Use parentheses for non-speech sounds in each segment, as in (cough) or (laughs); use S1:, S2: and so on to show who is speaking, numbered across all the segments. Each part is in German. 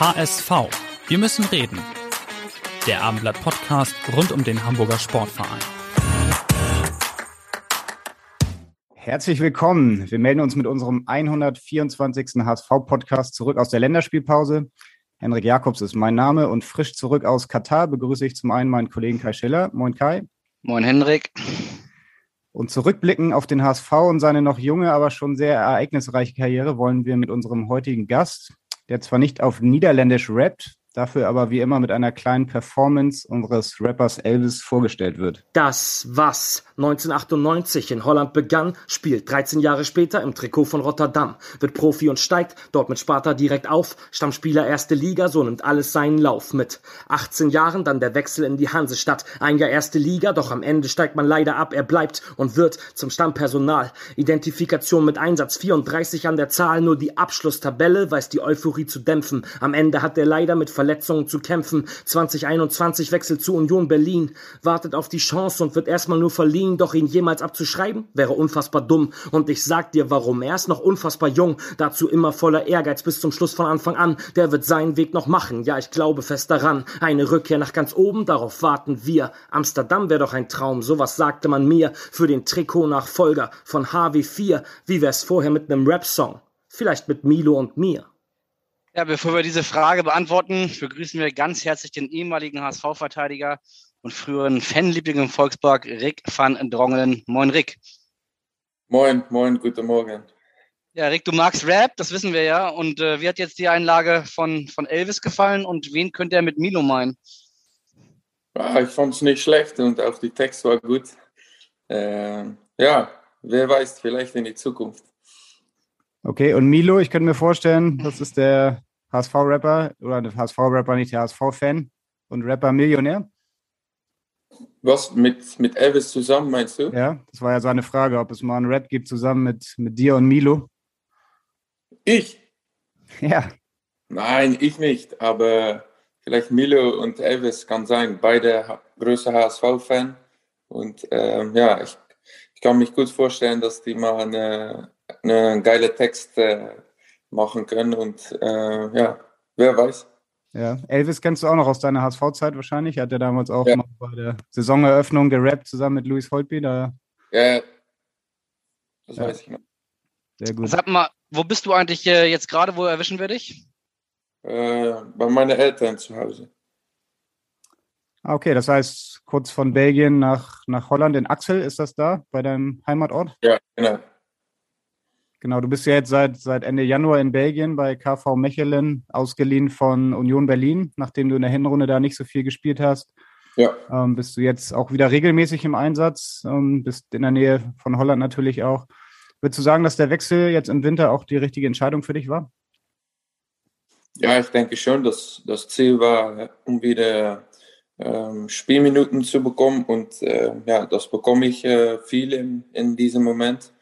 S1: HSV. Wir müssen reden. Der Abendblatt Podcast rund um den Hamburger Sportverein.
S2: Herzlich willkommen. Wir melden uns mit unserem 124. HSV-Podcast zurück aus der Länderspielpause. Henrik Jakobs ist mein Name und frisch zurück aus Katar begrüße ich zum einen meinen Kollegen Kai Schiller. Moin Kai.
S3: Moin Henrik.
S2: Und zurückblicken auf den HSV und seine noch junge, aber schon sehr ereignisreiche Karriere wollen wir mit unserem heutigen Gast, der zwar nicht auf Niederländisch rappt, dafür aber wie immer mit einer kleinen Performance unseres Rappers Elvis vorgestellt wird.
S4: Das, was 1998 in Holland begann, spielt 13 Jahre später im Trikot von Rotterdam, wird Profi und steigt dort mit Sparta direkt auf, Stammspieler erste Liga, so nimmt alles seinen Lauf mit. 18 Jahren dann der Wechsel in die Hansestadt, ein Jahr erste Liga, doch am Ende steigt man leider ab, er bleibt und wird zum Stammpersonal. Identifikation mit Einsatz 34 an der Zahl, nur die Abschlusstabelle weiß die Euphorie zu dämpfen. Am Ende hat er leider mit Verletzungen zu kämpfen. 2021 wechselt zu Union Berlin, wartet auf die Chance und wird erstmal nur verliehen, doch ihn jemals abzuschreiben, wäre unfassbar dumm. Und ich sag dir warum. Er ist noch unfassbar jung, dazu immer voller Ehrgeiz bis zum Schluss von Anfang an. Der wird seinen Weg noch machen, ja, ich glaube fest daran. Eine Rückkehr nach ganz oben, darauf warten wir. Amsterdam wäre doch ein Traum, sowas sagte man mir. Für den Trikot-Nachfolger von HW4, wie wär's vorher mit nem Rap-Song? Vielleicht mit Milo und mir.
S3: Ja, bevor wir diese Frage beantworten, begrüßen wir ganz herzlich den ehemaligen HSV-Verteidiger und früheren Fanliebling im Volkspark, Rick van Drongelen. Moin, Rick.
S5: Moin, moin, guten Morgen.
S3: Ja, Rick, du magst Rap, das wissen wir ja. Und äh, wie hat jetzt die Einlage von, von Elvis gefallen und wen könnte er mit Milo meinen?
S5: Ja, ich fand es nicht schlecht und auch die Text war gut. Äh, ja, wer weiß, vielleicht in die Zukunft.
S2: Okay, und Milo, ich könnte mir vorstellen, das ist der HSV-Rapper oder der HSV-Rapper, nicht der HSV-Fan und Rapper-Millionär.
S5: Was mit, mit Elvis zusammen meinst du?
S2: Ja, das war ja seine Frage, ob es mal einen Rap gibt zusammen mit, mit dir und Milo.
S5: Ich?
S2: Ja.
S5: Nein, ich nicht, aber vielleicht Milo und Elvis kann sein. Beide größer HSV-Fan. Und ähm, ja, ich, ich kann mich gut vorstellen, dass die mal eine, eine geile Text äh, machen können. Und äh, ja, wer weiß.
S2: Ja, Elvis kennst du auch noch aus deiner HSV-Zeit wahrscheinlich. Hat er damals auch ja. noch bei der Saisoneröffnung gerappt zusammen mit Louis Holtby. Da
S5: ja, das ja. weiß ich noch.
S3: Sehr gut. Sag mal, wo bist du eigentlich äh, jetzt gerade? Wo erwischen wir dich?
S5: Äh, bei meinen Eltern zu Hause.
S2: Ah, okay, das heißt, kurz von Belgien nach, nach Holland in Axel, ist das da, bei deinem Heimatort?
S5: Ja, genau.
S2: Genau, du bist ja jetzt seit, seit Ende Januar in Belgien bei KV Mechelen, ausgeliehen von Union Berlin, nachdem du in der Hinrunde da nicht so viel gespielt hast.
S5: Ja.
S2: Ähm, bist du jetzt auch wieder regelmäßig im Einsatz, ähm, bist in der Nähe von Holland natürlich auch. Würdest du sagen, dass der Wechsel jetzt im Winter auch die richtige Entscheidung für dich war?
S5: Ja, ich denke schon, dass das Ziel war, um wieder ähm, Spielminuten zu bekommen. Und äh, ja, das bekomme ich äh, viel in, in diesem Moment.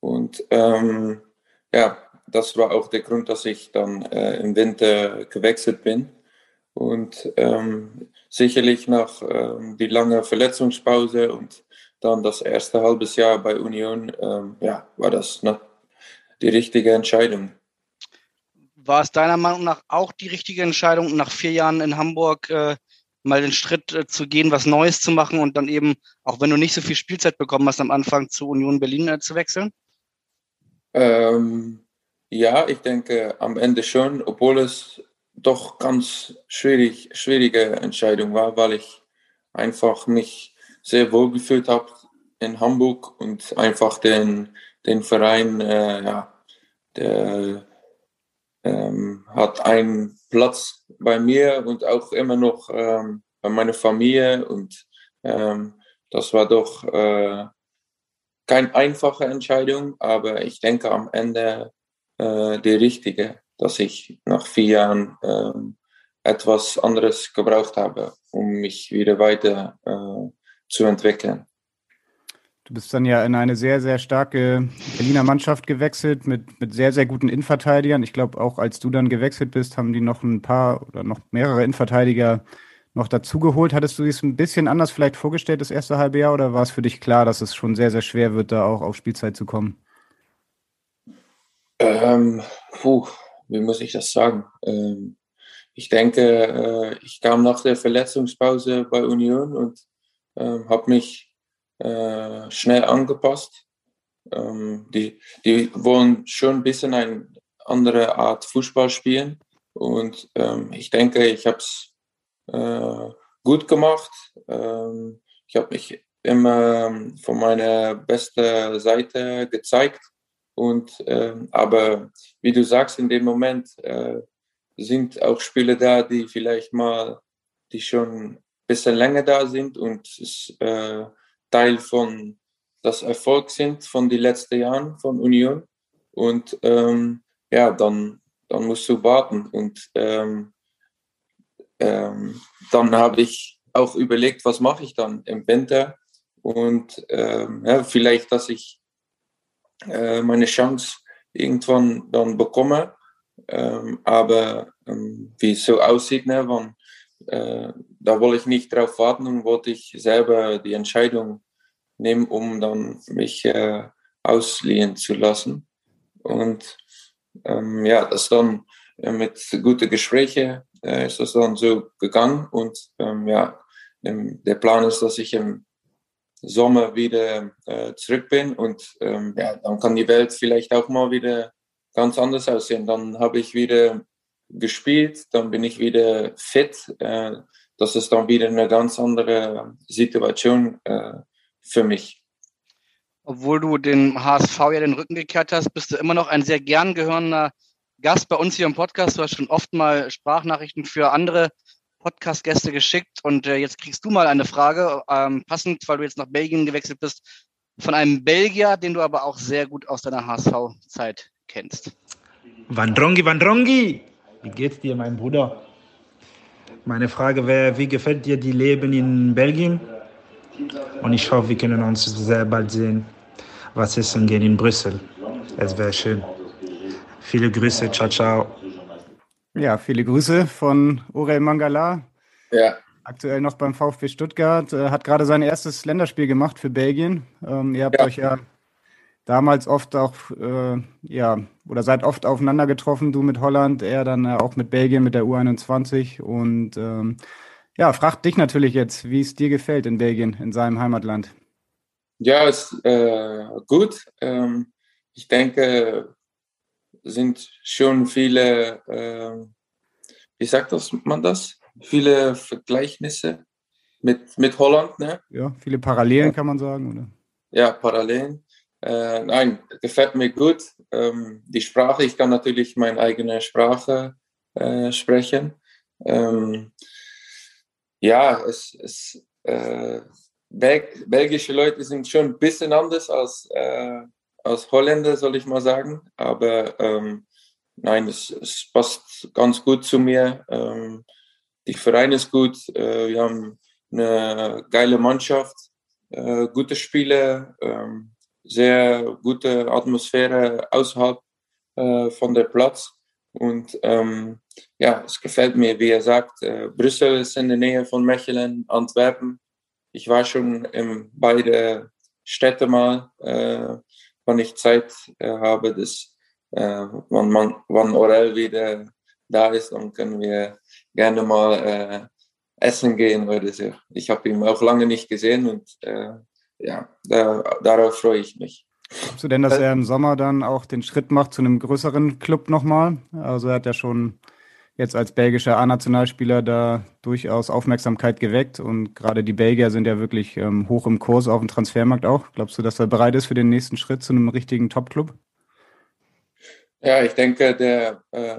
S5: Und ähm, ja, das war auch der Grund, dass ich dann äh, im Winter gewechselt bin. Und ähm, sicherlich nach ähm, die lange Verletzungspause und dann das erste halbes Jahr bei Union, ähm, ja, war das noch die richtige Entscheidung.
S3: War es deiner Meinung nach auch die richtige Entscheidung, nach vier Jahren in Hamburg äh, mal den Schritt äh, zu gehen, was Neues zu machen und dann eben, auch wenn du nicht so viel Spielzeit bekommen hast, am Anfang zu Union Berlin äh, zu wechseln?
S5: Ähm, ja, ich denke am Ende schon, obwohl es doch ganz schwierig, schwierige Entscheidung war, weil ich einfach mich sehr wohl gefühlt habe in Hamburg und einfach den, den Verein, äh, ja, der ähm, hat einen Platz bei mir und auch immer noch ähm, bei meiner Familie und ähm, das war doch äh, keine einfache Entscheidung, aber ich denke am Ende äh, die richtige, dass ich nach vier Jahren ähm, etwas anderes gebraucht habe, um mich wieder weiter äh, zu entwickeln.
S2: Du bist dann ja in eine sehr, sehr starke Berliner Mannschaft gewechselt mit, mit sehr, sehr guten Innenverteidigern. Ich glaube, auch als du dann gewechselt bist, haben die noch ein paar oder noch mehrere Innenverteidiger noch dazugeholt. Hattest du es ein bisschen anders vielleicht vorgestellt, das erste halbe Jahr, oder war es für dich klar, dass es schon sehr, sehr schwer wird, da auch auf Spielzeit zu kommen?
S5: Ähm, puh, wie muss ich das sagen? Ähm, ich denke, äh, ich kam nach der Verletzungspause bei Union und äh, habe mich äh, schnell angepasst. Ähm, die, die wollen schon ein bisschen eine andere Art Fußball spielen und ähm, ich denke, ich habe es äh, gut gemacht. Ähm, ich habe mich immer ähm, von meiner besten Seite gezeigt und ähm, aber wie du sagst, in dem Moment äh, sind auch Spieler da, die vielleicht mal, die schon ein bisschen länger da sind und es, äh, Teil von das Erfolg sind von den letzten Jahren von Union. Und ähm, ja, dann, dann musst du warten. Und ähm, ähm, dann habe ich auch überlegt, was mache ich dann im Winter? Und ähm, ja, vielleicht, dass ich äh, meine Chance irgendwann dann bekomme. Ähm, aber ähm, wie es so aussieht, ne, wann, äh, da wollte ich nicht drauf warten und wollte ich selber die Entscheidung nehmen, um dann mich äh, ausliehen zu lassen. Und ähm, ja, das dann äh, mit guten Gesprächen äh, ist das dann so gegangen. Und ähm, ja, der Plan ist, dass ich im Sommer wieder äh, zurück bin und ähm, ja, dann kann die Welt vielleicht auch mal wieder ganz anders aussehen. Dann habe ich wieder gespielt, dann bin ich wieder fit. Äh, das ist dann wieder eine ganz andere Situation äh, für mich.
S3: Obwohl du den HSV ja den Rücken gekehrt hast, bist du immer noch ein sehr gern gehörender Gast bei uns hier im Podcast. Du hast schon oft mal Sprachnachrichten für andere Podcast-Gäste geschickt und äh, jetzt kriegst du mal eine Frage, ähm, passend, weil du jetzt nach Belgien gewechselt bist, von einem Belgier, den du aber auch sehr gut aus deiner HSV-Zeit kennst.
S6: Wandrongi, Wandrongi! Wie geht's dir, mein Bruder? Meine Frage wäre, wie gefällt dir die Leben in Belgien? Und ich hoffe, wir können uns sehr bald sehen. Was essen gehen in Brüssel. Es wäre schön. Viele Grüße, ciao, ciao.
S2: Ja, viele Grüße von Orel Mangala.
S5: Ja.
S2: Aktuell noch beim VfB Stuttgart. Äh, hat gerade sein erstes Länderspiel gemacht für Belgien. Ähm, ihr habt ja. euch ja damals oft auch, äh, ja, oder seid oft aufeinander getroffen, du mit Holland, er dann äh, auch mit Belgien, mit der U21. Und ähm, ja, fragt dich natürlich jetzt, wie es dir gefällt in Belgien, in seinem Heimatland.
S5: Ja, ist äh, gut. Ähm, ich denke, sind schon viele, äh, wie sagt das, man das? Viele Vergleichnisse mit, mit Holland, ne?
S2: Ja, viele Parallelen kann man sagen, oder?
S5: Ja, Parallelen. Äh, nein, gefällt mir gut. Ähm, die Sprache, ich kann natürlich meine eigene Sprache äh, sprechen. Ähm, ja, es, es äh, Belg belgische Leute sind schon ein bisschen anders als, äh, als Holländer, soll ich mal sagen. Aber ähm, nein, es, es, passt ganz gut zu mir. Ähm, die Verein ist gut. Äh, wir haben eine geile Mannschaft, äh, gute Spiele. Ähm, sehr gute Atmosphäre außerhalb äh, von der Platz. Und ähm, ja, es gefällt mir, wie er sagt, äh, Brüssel ist in der Nähe von Mechelen, Antwerpen. Ich war schon in beide Städte mal, äh, wenn ich Zeit äh, habe, dass, äh, wenn, man, wenn Orel wieder da ist, dann können wir gerne mal äh, essen gehen oder so. Ich habe ihn auch lange nicht gesehen und ja, da, darauf freue ich mich.
S2: Glaubst du denn, dass er im Sommer dann auch den Schritt macht zu einem größeren Club nochmal? Also er hat ja schon jetzt als belgischer A-Nationalspieler da durchaus Aufmerksamkeit geweckt und gerade die Belgier sind ja wirklich ähm, hoch im Kurs auf dem Transfermarkt auch. Glaubst du, dass er bereit ist für den nächsten Schritt zu einem richtigen Top-Club?
S5: Ja, ich denke, der äh,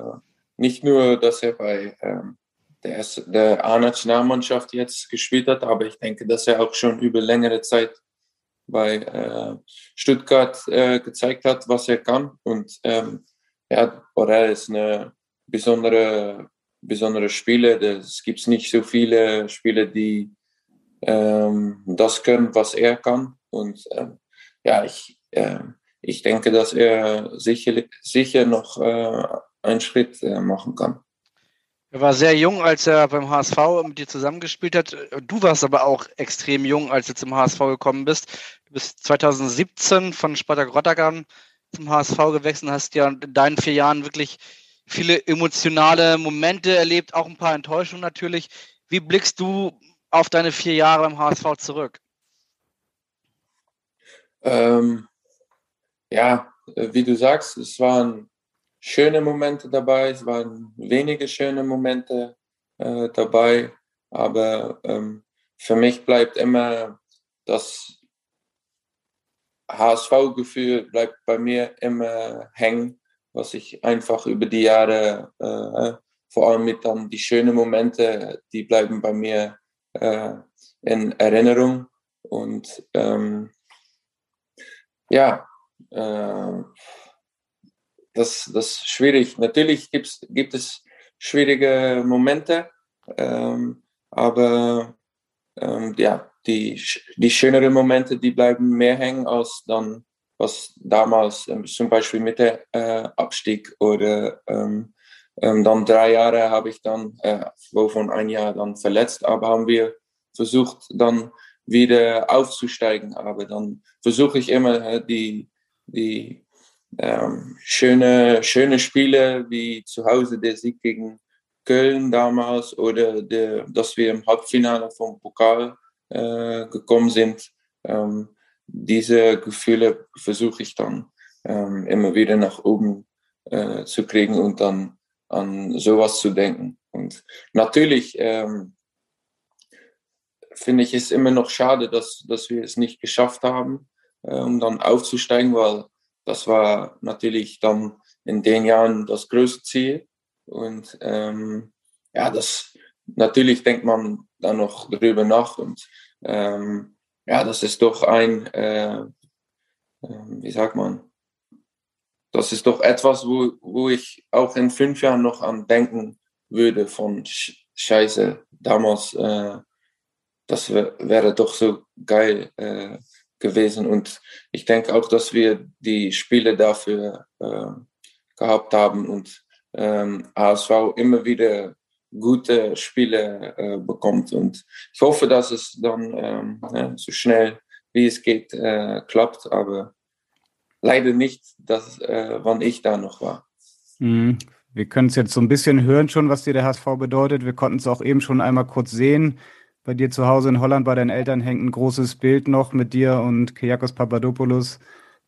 S5: nicht nur, dass er bei ähm, der, der A-Nationalmannschaft jetzt gespielt hat, aber ich denke, dass er auch schon über längere Zeit bei äh, Stuttgart äh, gezeigt hat, was er kann. Und ähm, ja, Borrell ist eine besondere, besondere Spieler. Es gibt nicht so viele Spieler, die ähm, das können, was er kann. Und ähm, ja, ich, äh, ich denke, dass er sicher, sicher noch äh, einen Schritt äh, machen kann.
S3: Er war sehr jung, als er beim HSV mit dir zusammengespielt hat. Du warst aber auch extrem jung, als du zum HSV gekommen bist. Du bist 2017 von Spartak Rotterdam zum HSV gewechselt und hast ja in deinen vier Jahren wirklich viele emotionale Momente erlebt, auch ein paar Enttäuschungen natürlich. Wie blickst du auf deine vier Jahre beim HSV zurück?
S5: Ähm, ja, wie du sagst, es waren schöne Momente dabei, es waren wenige schöne Momente äh, dabei, aber ähm, für mich bleibt immer das HSV-Gefühl bleibt bei mir immer hängen, was ich einfach über die Jahre, äh, vor allem mit dann die schönen Momente, die bleiben bei mir äh, in Erinnerung und ähm, ja, äh, das, das ist schwierig. Natürlich gibt's, gibt es schwierige Momente, ähm, aber ähm, ja, die, die schöneren Momente, die bleiben mehr hängen als dann, was damals ähm, zum Beispiel mit der äh, Abstieg oder ähm, ähm, dann drei Jahre habe ich dann, äh, wovon ein Jahr dann verletzt, aber haben wir versucht dann wieder aufzusteigen. Aber dann versuche ich immer äh, die, die ähm, schöne, schöne Spiele wie zu Hause der Sieg gegen Köln damals oder der, dass wir im Halbfinale vom Pokal äh, gekommen sind. Ähm, diese Gefühle versuche ich dann ähm, immer wieder nach oben äh, zu kriegen und dann an sowas zu denken. Und natürlich ähm, finde ich es immer noch schade, dass, dass wir es nicht geschafft haben, äh, um dann aufzusteigen, weil das war natürlich dann in den Jahren das größte Ziel. Und ähm, ja, das natürlich denkt man da noch drüber nach. Und ähm, ja, das ist doch ein, äh, äh, wie sagt man, das ist doch etwas, wo, wo ich auch in fünf Jahren noch an denken würde von Scheiße, damals, äh, das wäre doch so geil äh, gewesen. Und ich denke auch, dass wir die Spiele dafür äh, gehabt haben und ähm, HSV immer wieder gute Spiele äh, bekommt. Und ich hoffe, dass es dann ähm, ja, so schnell wie es geht äh, klappt, aber leider nicht, dass, äh, wann ich da noch war.
S2: Mhm. Wir können es jetzt so ein bisschen hören schon, was dir der HSV bedeutet. Wir konnten es auch eben schon einmal kurz sehen. Bei dir zu Hause in Holland bei deinen Eltern hängt ein großes Bild noch mit dir und Kyriakos Papadopoulos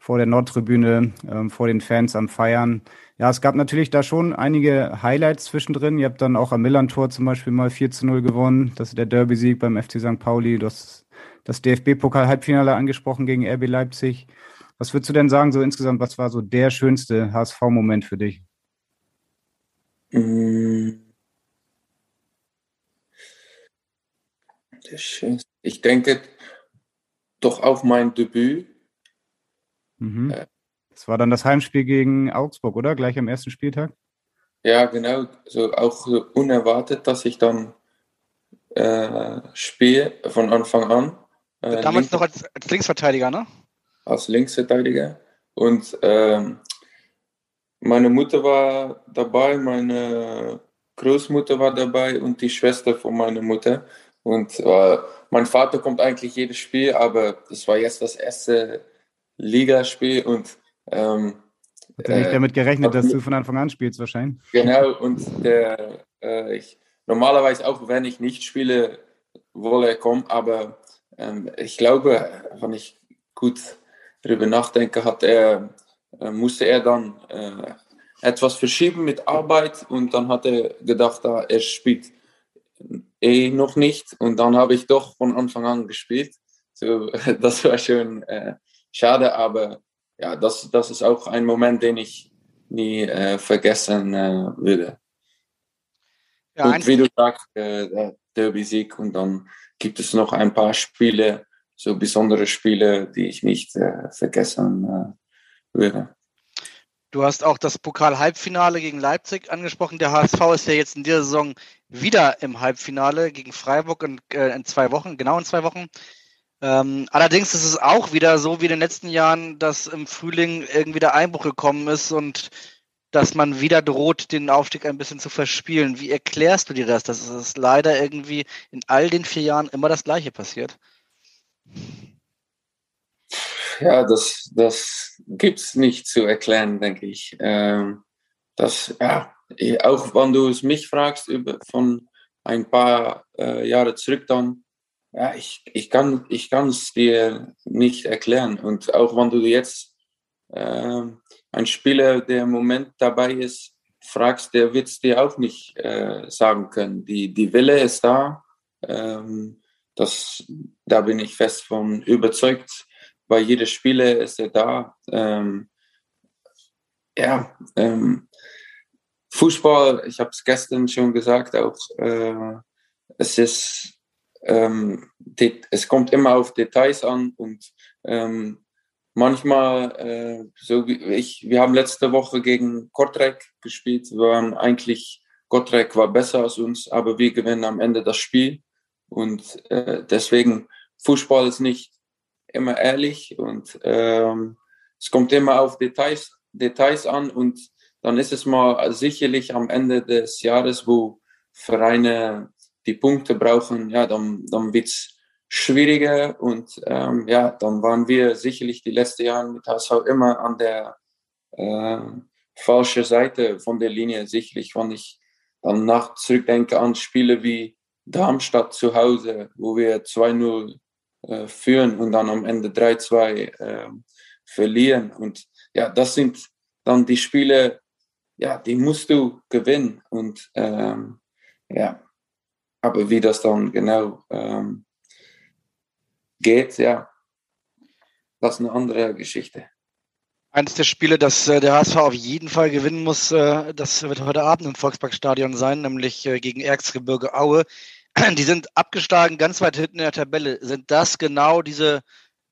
S2: vor der Nordtribüne, ähm, vor den Fans am Feiern. Ja, es gab natürlich da schon einige Highlights zwischendrin. Ihr habt dann auch am Millantor zum Beispiel mal 4 zu 0 gewonnen. Das ist der Derby-Sieg beim FC St. Pauli. Du hast das DFB-Pokal-Halbfinale angesprochen gegen RB Leipzig. Was würdest du denn sagen, so insgesamt, was war so der schönste HSV-Moment für dich?
S5: Mm. Ich denke doch auf mein Debüt.
S2: Mhm. Äh, das war dann das Heimspiel gegen Augsburg, oder? Gleich am ersten Spieltag?
S5: Ja, genau. So auch so unerwartet, dass ich dann äh, spiele von Anfang an.
S3: Äh, Damals noch als, als, Linksverteidiger, ne?
S5: Als Linksverteidiger. Und ähm, meine Mutter war dabei, meine Großmutter war dabei und die Schwester von meiner Mutter. Und äh, mein Vater kommt eigentlich jedes Spiel, aber das war jetzt das erste Ligaspiel und ähm,
S2: hat er nicht äh, damit gerechnet, dass du von Anfang an spielst, wahrscheinlich?
S5: Genau, und der, äh, ich, normalerweise auch, wenn ich nicht spiele, wolle er kommen, aber ähm, ich glaube, wenn ich gut darüber nachdenke, hat er, äh, musste er dann äh, etwas verschieben mit Arbeit und dann hat er gedacht, ah, er spielt eh noch nicht. Und dann habe ich doch von Anfang an gespielt. So, (laughs) das war schon äh, schade, aber ja, das, das ist auch ein Moment, den ich nie äh, vergessen äh, würde. Ja, und wie du sagst, äh, der Derby-Sieg und dann gibt es noch ein paar Spiele, so besondere Spiele, die ich nicht äh, vergessen äh, würde.
S3: Du hast auch das Pokal-Halbfinale gegen Leipzig angesprochen. Der HSV ist ja jetzt in dieser Saison wieder im Halbfinale gegen Freiburg in, äh, in zwei Wochen, genau in zwei Wochen. Ähm, allerdings ist es auch wieder so wie in den letzten Jahren, dass im Frühling irgendwie der Einbruch gekommen ist und dass man wieder droht, den Aufstieg ein bisschen zu verspielen. Wie erklärst du dir das, dass es leider irgendwie in all den vier Jahren immer das Gleiche passiert?
S5: Ja, das, das gibt es nicht zu erklären, denke ich. Ähm, das, ja, auch wenn du es mich fragst, über, von ein paar äh, Jahre zurück dann, ja, ich, ich kann ich es dir nicht erklären. Und auch wenn du jetzt äh, einen Spieler, der im Moment dabei ist, fragst, der wird es dir auch nicht äh, sagen können. Die, die Wille ist da. Ähm, das, da bin ich fest von überzeugt. Bei jedem Spieler ist er da. Ähm, ja, ähm, Fußball, ich habe es gestern schon gesagt, auch äh, es ist, ähm, es kommt immer auf Details an und ähm, manchmal, äh, so wie ich, wir haben letzte Woche gegen Kortrijk gespielt, wir waren eigentlich, Kortrijk war besser als uns, aber wir gewinnen am Ende das Spiel. Und äh, deswegen, Fußball ist nicht immer ehrlich und ähm, es kommt immer auf Details, Details an und dann ist es mal sicherlich am Ende des Jahres, wo Vereine die Punkte brauchen, ja, dann, dann wird es schwieriger und ähm, ja, dann waren wir sicherlich die letzten Jahre mit HSV immer an der äh, falschen Seite von der Linie, sicherlich, wenn ich dann nach zurückdenke an Spiele wie Darmstadt zu Hause, wo wir 2-0 äh, führen und dann am Ende 3-2 äh, verlieren. Und ja, das sind dann die Spiele, ja, die musst du gewinnen. Und ähm, ja, aber wie das dann genau ähm, geht, ja, das ist eine andere Geschichte.
S3: Eines der Spiele, das äh, der HSV auf jeden Fall gewinnen muss, äh, das wird heute Abend im Volksparkstadion sein, nämlich äh, gegen Erzgebirge Aue. (clears throat) Die sind abgeschlagen, ganz weit hinten in der Tabelle. Sind das genau diese,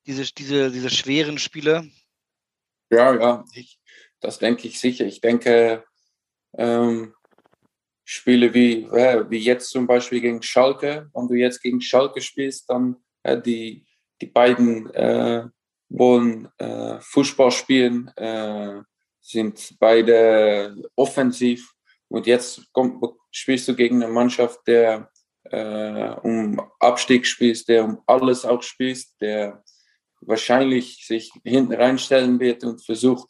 S3: diese, diese, diese schweren Spiele?
S5: Ja, ja, ich, das denke ich sicher. Ich denke, ähm, Spiele wie, äh, wie jetzt zum Beispiel gegen Schalke, wenn du jetzt gegen Schalke spielst, dann äh, die, die beiden äh, wollen äh, Fußball spielen, äh, sind beide offensiv. Und jetzt kommt, spielst du gegen eine Mannschaft, der äh, um Abstieg spielt, der um alles auch spielt, der wahrscheinlich sich hinten reinstellen wird und versucht,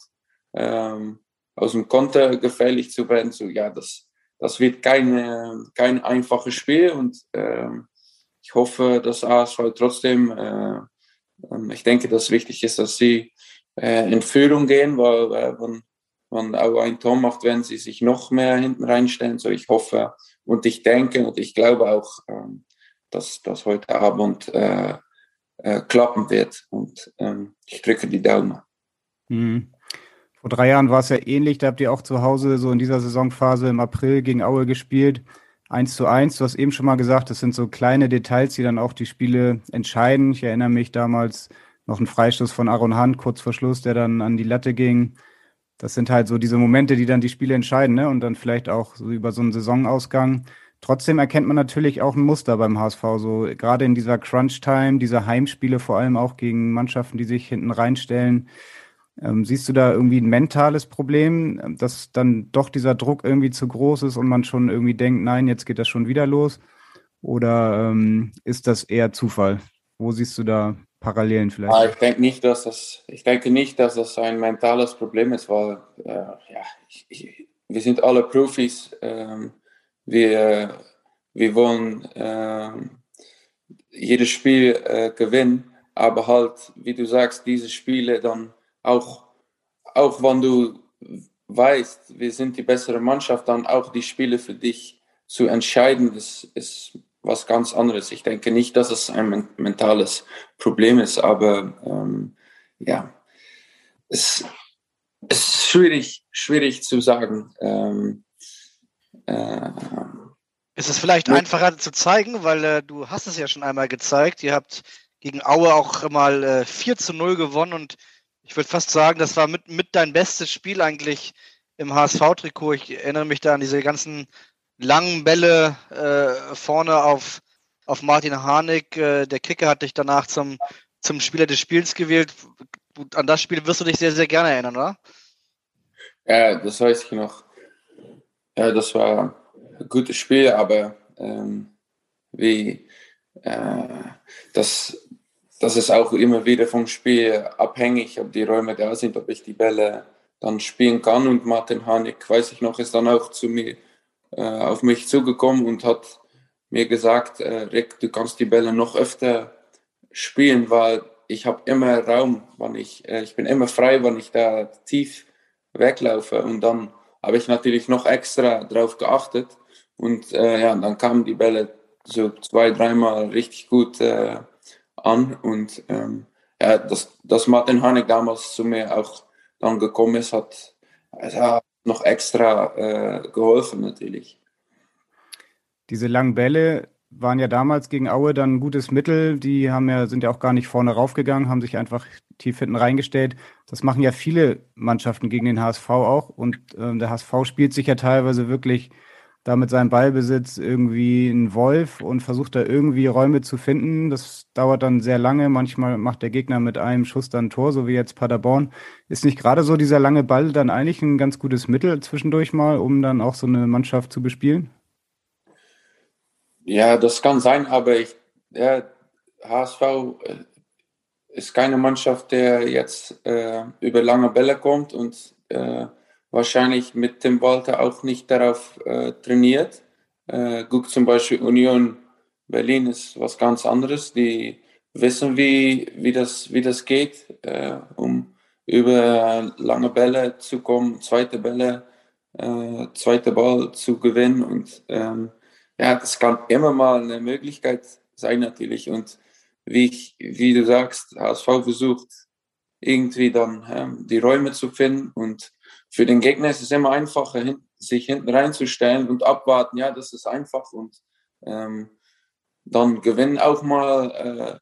S5: ähm, aus dem Konter gefährlich zu werden. So, ja, das, das wird keine, kein einfaches Spiel und ähm, ich hoffe, dass ASV trotzdem äh, ähm, ich denke, dass wichtig ist, dass sie äh, in Führung gehen, weil äh, wenn man auch ein Tor macht, wenn sie sich noch mehr hinten reinstellen. So, ich hoffe und ich denke und ich glaube auch, ähm, dass das heute Abend äh, äh, klappen wird. Und ähm, ich drücke die Daumen.
S2: Mhm. Vor drei Jahren war es ja ähnlich. Da habt ihr auch zu Hause so in dieser Saisonphase im April gegen Aue gespielt. 1 zu 1. Du hast eben schon mal gesagt, das sind so kleine Details, die dann auch die Spiele entscheiden. Ich erinnere mich damals noch ein Freistoß von Aaron Hunt kurz vor Schluss, der dann an die Latte ging. Das sind halt so diese Momente, die dann die Spiele entscheiden, ne? Und dann vielleicht auch so über so einen Saisonausgang. Trotzdem erkennt man natürlich auch ein Muster beim HSV, so gerade in dieser Crunch-Time, diese Heimspiele vor allem auch gegen Mannschaften, die sich hinten reinstellen. Ähm, siehst du da irgendwie ein mentales Problem, dass dann doch dieser Druck irgendwie zu groß ist und man schon irgendwie denkt, nein, jetzt geht das schon wieder los? Oder ähm, ist das eher Zufall? Wo siehst du da Parallelen vielleicht?
S5: Ah, ich denke nicht, dass das, ich denke nicht, dass das ein mentales Problem ist, weil äh, ja, ich, ich, wir sind alle Profis. Ähm, wir, wir wollen äh, jedes Spiel äh, gewinnen, aber halt, wie du sagst, diese Spiele dann auch, auch wenn du weißt, wir sind die bessere Mannschaft, dann auch die Spiele für dich zu entscheiden, ist, ist was ganz anderes. Ich denke nicht, dass es ein mentales Problem ist, aber ähm, ja, es, es ist schwierig, schwierig zu sagen. Ähm,
S3: äh, ist es vielleicht einfacher zu zeigen, weil äh, du hast es ja schon einmal gezeigt. Ihr habt gegen Aue auch mal äh, 4 zu 0 gewonnen und ich würde fast sagen, das war mit, mit dein bestes Spiel eigentlich im HSV-Trikot. Ich erinnere mich da an diese ganzen langen Bälle äh, vorne auf, auf Martin Harnik. Äh, der Kicker hat dich danach zum, zum Spieler des Spiels gewählt. An das Spiel wirst du dich sehr, sehr gerne erinnern, oder?
S5: Ja, das weiß ich noch. Ja, das war ein gutes Spiel, aber ähm, wie äh, das, das ist auch immer wieder vom Spiel abhängig, ob die Räume da sind, ob ich die Bälle dann spielen kann. Und Martin Hanik, weiß ich noch, ist dann auch zu mir äh, auf mich zugekommen und hat mir gesagt, äh, Rick, du kannst die Bälle noch öfter spielen, weil ich habe immer Raum, wann ich, äh, ich bin immer frei, wenn ich da tief weglaufe. Und dann habe ich natürlich noch extra drauf geachtet. Und äh, ja, dann kamen die Bälle so zwei, dreimal richtig gut äh, an. Und ähm, ja, dass, dass Martin Harnik damals zu mir auch dann gekommen ist, hat, hat noch extra äh, geholfen natürlich.
S2: Diese langen Bälle waren ja damals gegen Aue dann ein gutes Mittel. Die haben ja, sind ja auch gar nicht vorne raufgegangen, haben sich einfach tief hinten reingestellt. Das machen ja viele Mannschaften gegen den HSV auch. Und äh, der HSV spielt sich ja teilweise wirklich da mit seinem Ballbesitz irgendwie ein Wolf und versucht da irgendwie Räume zu finden. Das dauert dann sehr lange. Manchmal macht der Gegner mit einem Schuss dann ein Tor, so wie jetzt Paderborn. Ist nicht gerade so dieser lange Ball dann eigentlich ein ganz gutes Mittel zwischendurch mal, um dann auch so eine Mannschaft zu bespielen?
S5: Ja, das kann sein, aber ich, ja, HSV äh, ist keine Mannschaft, der jetzt äh, über lange Bälle kommt und äh, wahrscheinlich mit dem Walter auch nicht darauf äh, trainiert. Äh, guck zum Beispiel Union Berlin ist was ganz anderes. Die wissen, wie, wie, das, wie das geht, äh, um über lange Bälle zu kommen, zweite Bälle, äh, zweite Ball zu gewinnen und ähm, ja, das kann immer mal eine Möglichkeit sein natürlich. Und wie, ich, wie du sagst, HSV versucht irgendwie dann ähm, die Räume zu finden. Und für den Gegner ist es immer einfacher, sich hinten reinzustellen und abwarten. Ja, das ist einfach. Und ähm, dann gewinnen auch mal, äh,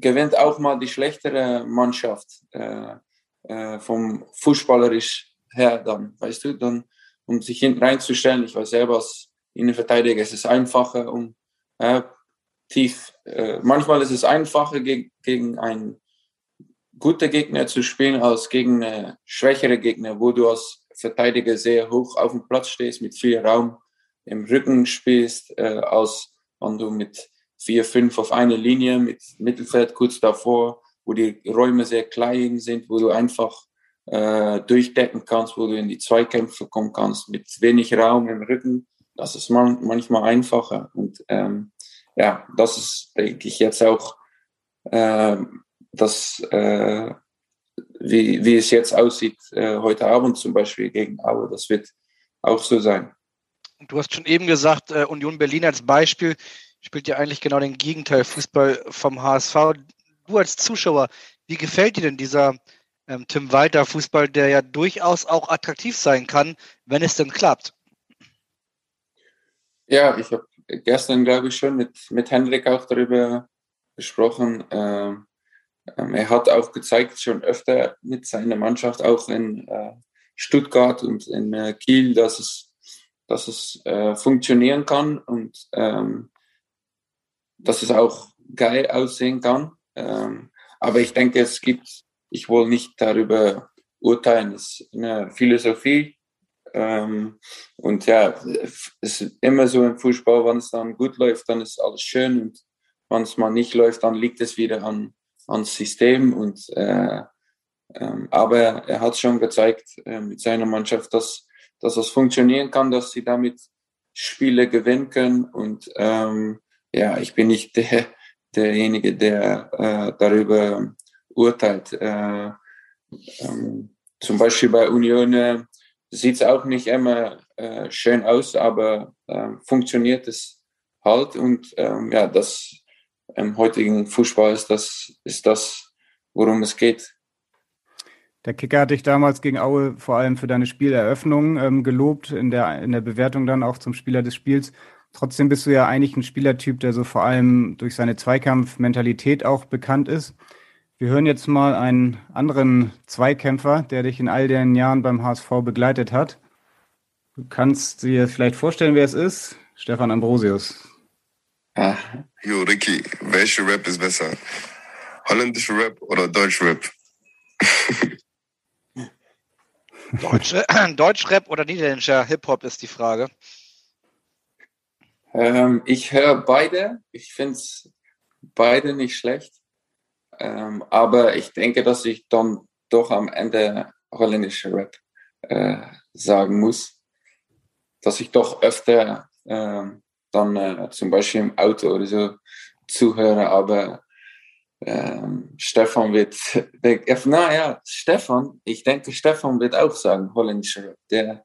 S5: gewinnt auch mal die schlechtere Mannschaft äh, äh, vom Fußballerisch her dann, weißt du, dann, um sich hinten reinzustellen. Ich weiß selber, was Innenverteidiger ist es einfacher, um äh, tief, äh, manchmal ist es einfacher geg gegen einen guten Gegner zu spielen als gegen eine schwächere Gegner, wo du als Verteidiger sehr hoch auf dem Platz stehst, mit viel Raum im Rücken spielst, äh, als wenn du mit vier, fünf auf einer Linie mit Mittelfeld kurz davor, wo die Räume sehr klein sind, wo du einfach äh, durchdecken kannst, wo du in die Zweikämpfe kommen kannst, mit wenig Raum im Rücken das ist man, manchmal einfacher. Und ähm, ja, das ist, denke ich, jetzt auch äh, das, äh, wie, wie es jetzt aussieht, äh, heute Abend zum Beispiel gegen Aue. Das wird auch so sein.
S3: Du hast schon eben gesagt, äh, Union Berlin als Beispiel spielt ja eigentlich genau den Gegenteil Fußball vom HSV. Du als Zuschauer, wie gefällt dir denn dieser ähm, Tim Walter Fußball, der ja durchaus auch attraktiv sein kann, wenn es denn klappt?
S5: Ja, ich habe gestern, glaube ich, schon mit, mit Hendrik auch darüber gesprochen. Ähm, er hat auch gezeigt, schon öfter mit seiner Mannschaft, auch in äh, Stuttgart und in äh, Kiel, dass es, dass es äh, funktionieren kann und ähm, dass es auch geil aussehen kann. Ähm, aber ich denke, es gibt, ich will nicht darüber urteilen, es ist eine Philosophie ähm, und ja, es ist immer so im Fußball, wenn es dann gut läuft, dann ist alles schön. Und wenn es mal nicht läuft, dann liegt es wieder an, ans System. Und, äh, ähm, aber er hat schon gezeigt äh, mit seiner Mannschaft, dass, dass das funktionieren kann, dass sie damit Spiele gewinnen können. Und ähm, ja, ich bin nicht (laughs) der, derjenige, der äh, darüber urteilt. Äh, ähm, zum Beispiel bei Union äh, sieht es auch nicht immer äh, schön aus, aber äh, funktioniert es halt. Und ähm, ja, das im heutigen Fußball ist das, ist das, worum es geht.
S2: Der Kicker hat dich damals gegen Aue vor allem für deine Spieleröffnung ähm, gelobt, in der, in der Bewertung dann auch zum Spieler des Spiels. Trotzdem bist du ja eigentlich ein Spielertyp, der so vor allem durch seine Zweikampfmentalität auch bekannt ist. Wir hören jetzt mal einen anderen Zweikämpfer, der dich in all den Jahren beim HSV begleitet hat. Du kannst dir vielleicht vorstellen, wer es ist? Stefan Ambrosius.
S7: Ah. Jo, Ricky, welche Rap ist besser? Holländische Rap oder Deutsch Rap? (laughs)
S3: Deutsch, Deutschrap oder niederländischer Hip-Hop ist die Frage.
S5: Ähm, ich höre beide. Ich finde es beide nicht schlecht. Ähm, aber ich denke, dass ich dann doch am Ende holländische Rap äh, sagen muss. Dass ich doch öfter äh, dann äh, zum Beispiel im Auto oder so zuhöre, aber ähm, Stefan wird, (laughs) naja, Stefan, ich denke, Stefan wird auch sagen, holländische Rap. Der,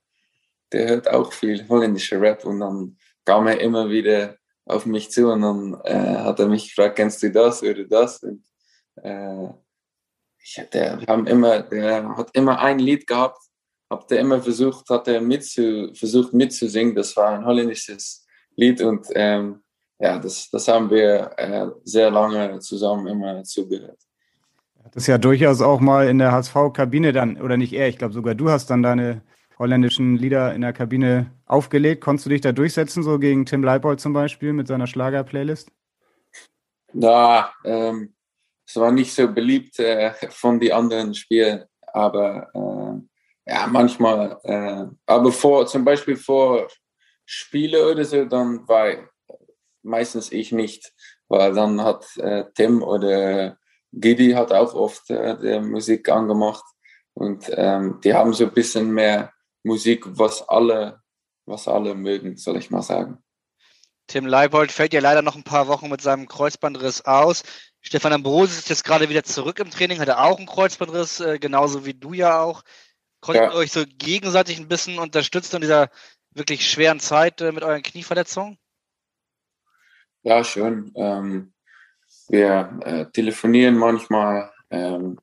S5: der hört auch viel holländische Rap und dann kam er immer wieder auf mich zu und dann äh, hat er mich gefragt, kennst du das oder das? Und, äh, ich, der, haben immer, der hat immer ein Lied gehabt, hat er immer versucht, hat er mitzu, versucht mitzusingen. Das war ein holländisches Lied und ähm, ja, das, das haben wir äh, sehr lange zusammen immer zugehört.
S2: Das ist ja durchaus auch mal in der HSV-Kabine dann, oder nicht er, ich glaube sogar du hast dann deine holländischen Lieder in der Kabine aufgelegt. Konntest du dich da durchsetzen, so gegen Tim Leibold zum Beispiel mit seiner Schlager-Playlist?
S5: Na, ähm, es war nicht so beliebt äh, von den anderen Spielen, aber äh, ja, manchmal, äh, aber vor, zum Beispiel vor Spiele oder so, dann war meistens ich nicht, weil dann hat äh, Tim oder Gidi hat auch oft äh, die Musik angemacht und ähm, die haben so ein bisschen mehr Musik, was alle, was alle mögen, soll ich mal sagen.
S3: Tim Leibold fällt ja leider noch ein paar Wochen mit seinem Kreuzbandriss aus. Stefan Ambrose ist jetzt gerade wieder zurück im Training, hat er auch einen Kreuzbandriss, äh, genauso wie du ja auch. Konntet ja. ihr euch so gegenseitig ein bisschen unterstützen in dieser wirklich schweren Zeit äh, mit euren Knieverletzungen?
S5: Ja, schon. Ähm, wir äh, telefonieren manchmal, ähm,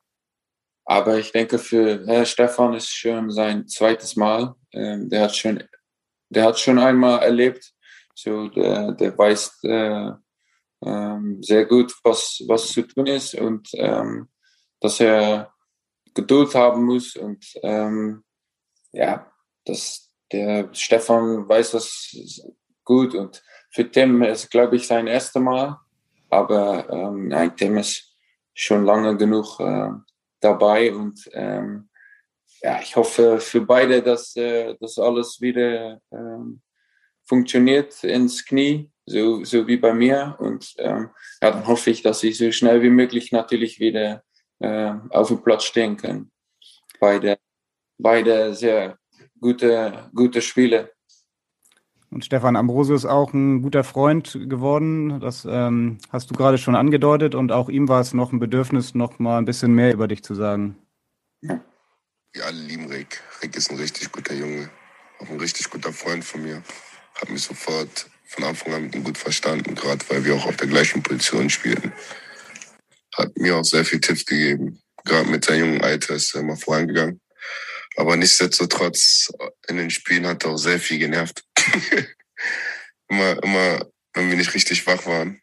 S5: aber ich denke, für Herr Stefan ist schon sein zweites Mal. Ähm, der hat schon, der hat schon einmal erlebt. So, der, der weiß äh, ähm, sehr gut, was, was zu tun ist und ähm, dass er Geduld haben muss und ähm, ja, dass der Stefan weiß das gut und für Tim ist, glaube ich, sein erstes Mal. Aber ähm, nein, Tim ist schon lange genug äh, dabei und ähm, ja, ich hoffe für beide, dass äh, das alles wieder ähm, funktioniert ins Knie, so, so wie bei mir. Und ähm, ja, dann hoffe ich, dass sie so schnell wie möglich natürlich wieder äh, auf dem Platz stehen können. Beide, beide sehr gute, gute Spiele.
S2: Und Stefan Ambrosius ist auch ein guter Freund geworden. Das ähm, hast du gerade schon angedeutet. Und auch ihm war es noch ein Bedürfnis, noch mal ein bisschen mehr über dich zu sagen.
S7: Wir alle lieben Rick. Rick ist ein richtig guter Junge. Auch ein richtig guter Freund von mir. Hat mich sofort von Anfang an mit ihm gut verstanden, gerade weil wir auch auf der gleichen Position spielten. Hat mir auch sehr viel Tipps gegeben. Gerade mit seinem jungen Alter ist er immer vorangegangen. Aber nichtsdestotrotz, in den Spielen hat er auch sehr viel genervt. (laughs) immer, immer, wenn wir nicht richtig wach waren,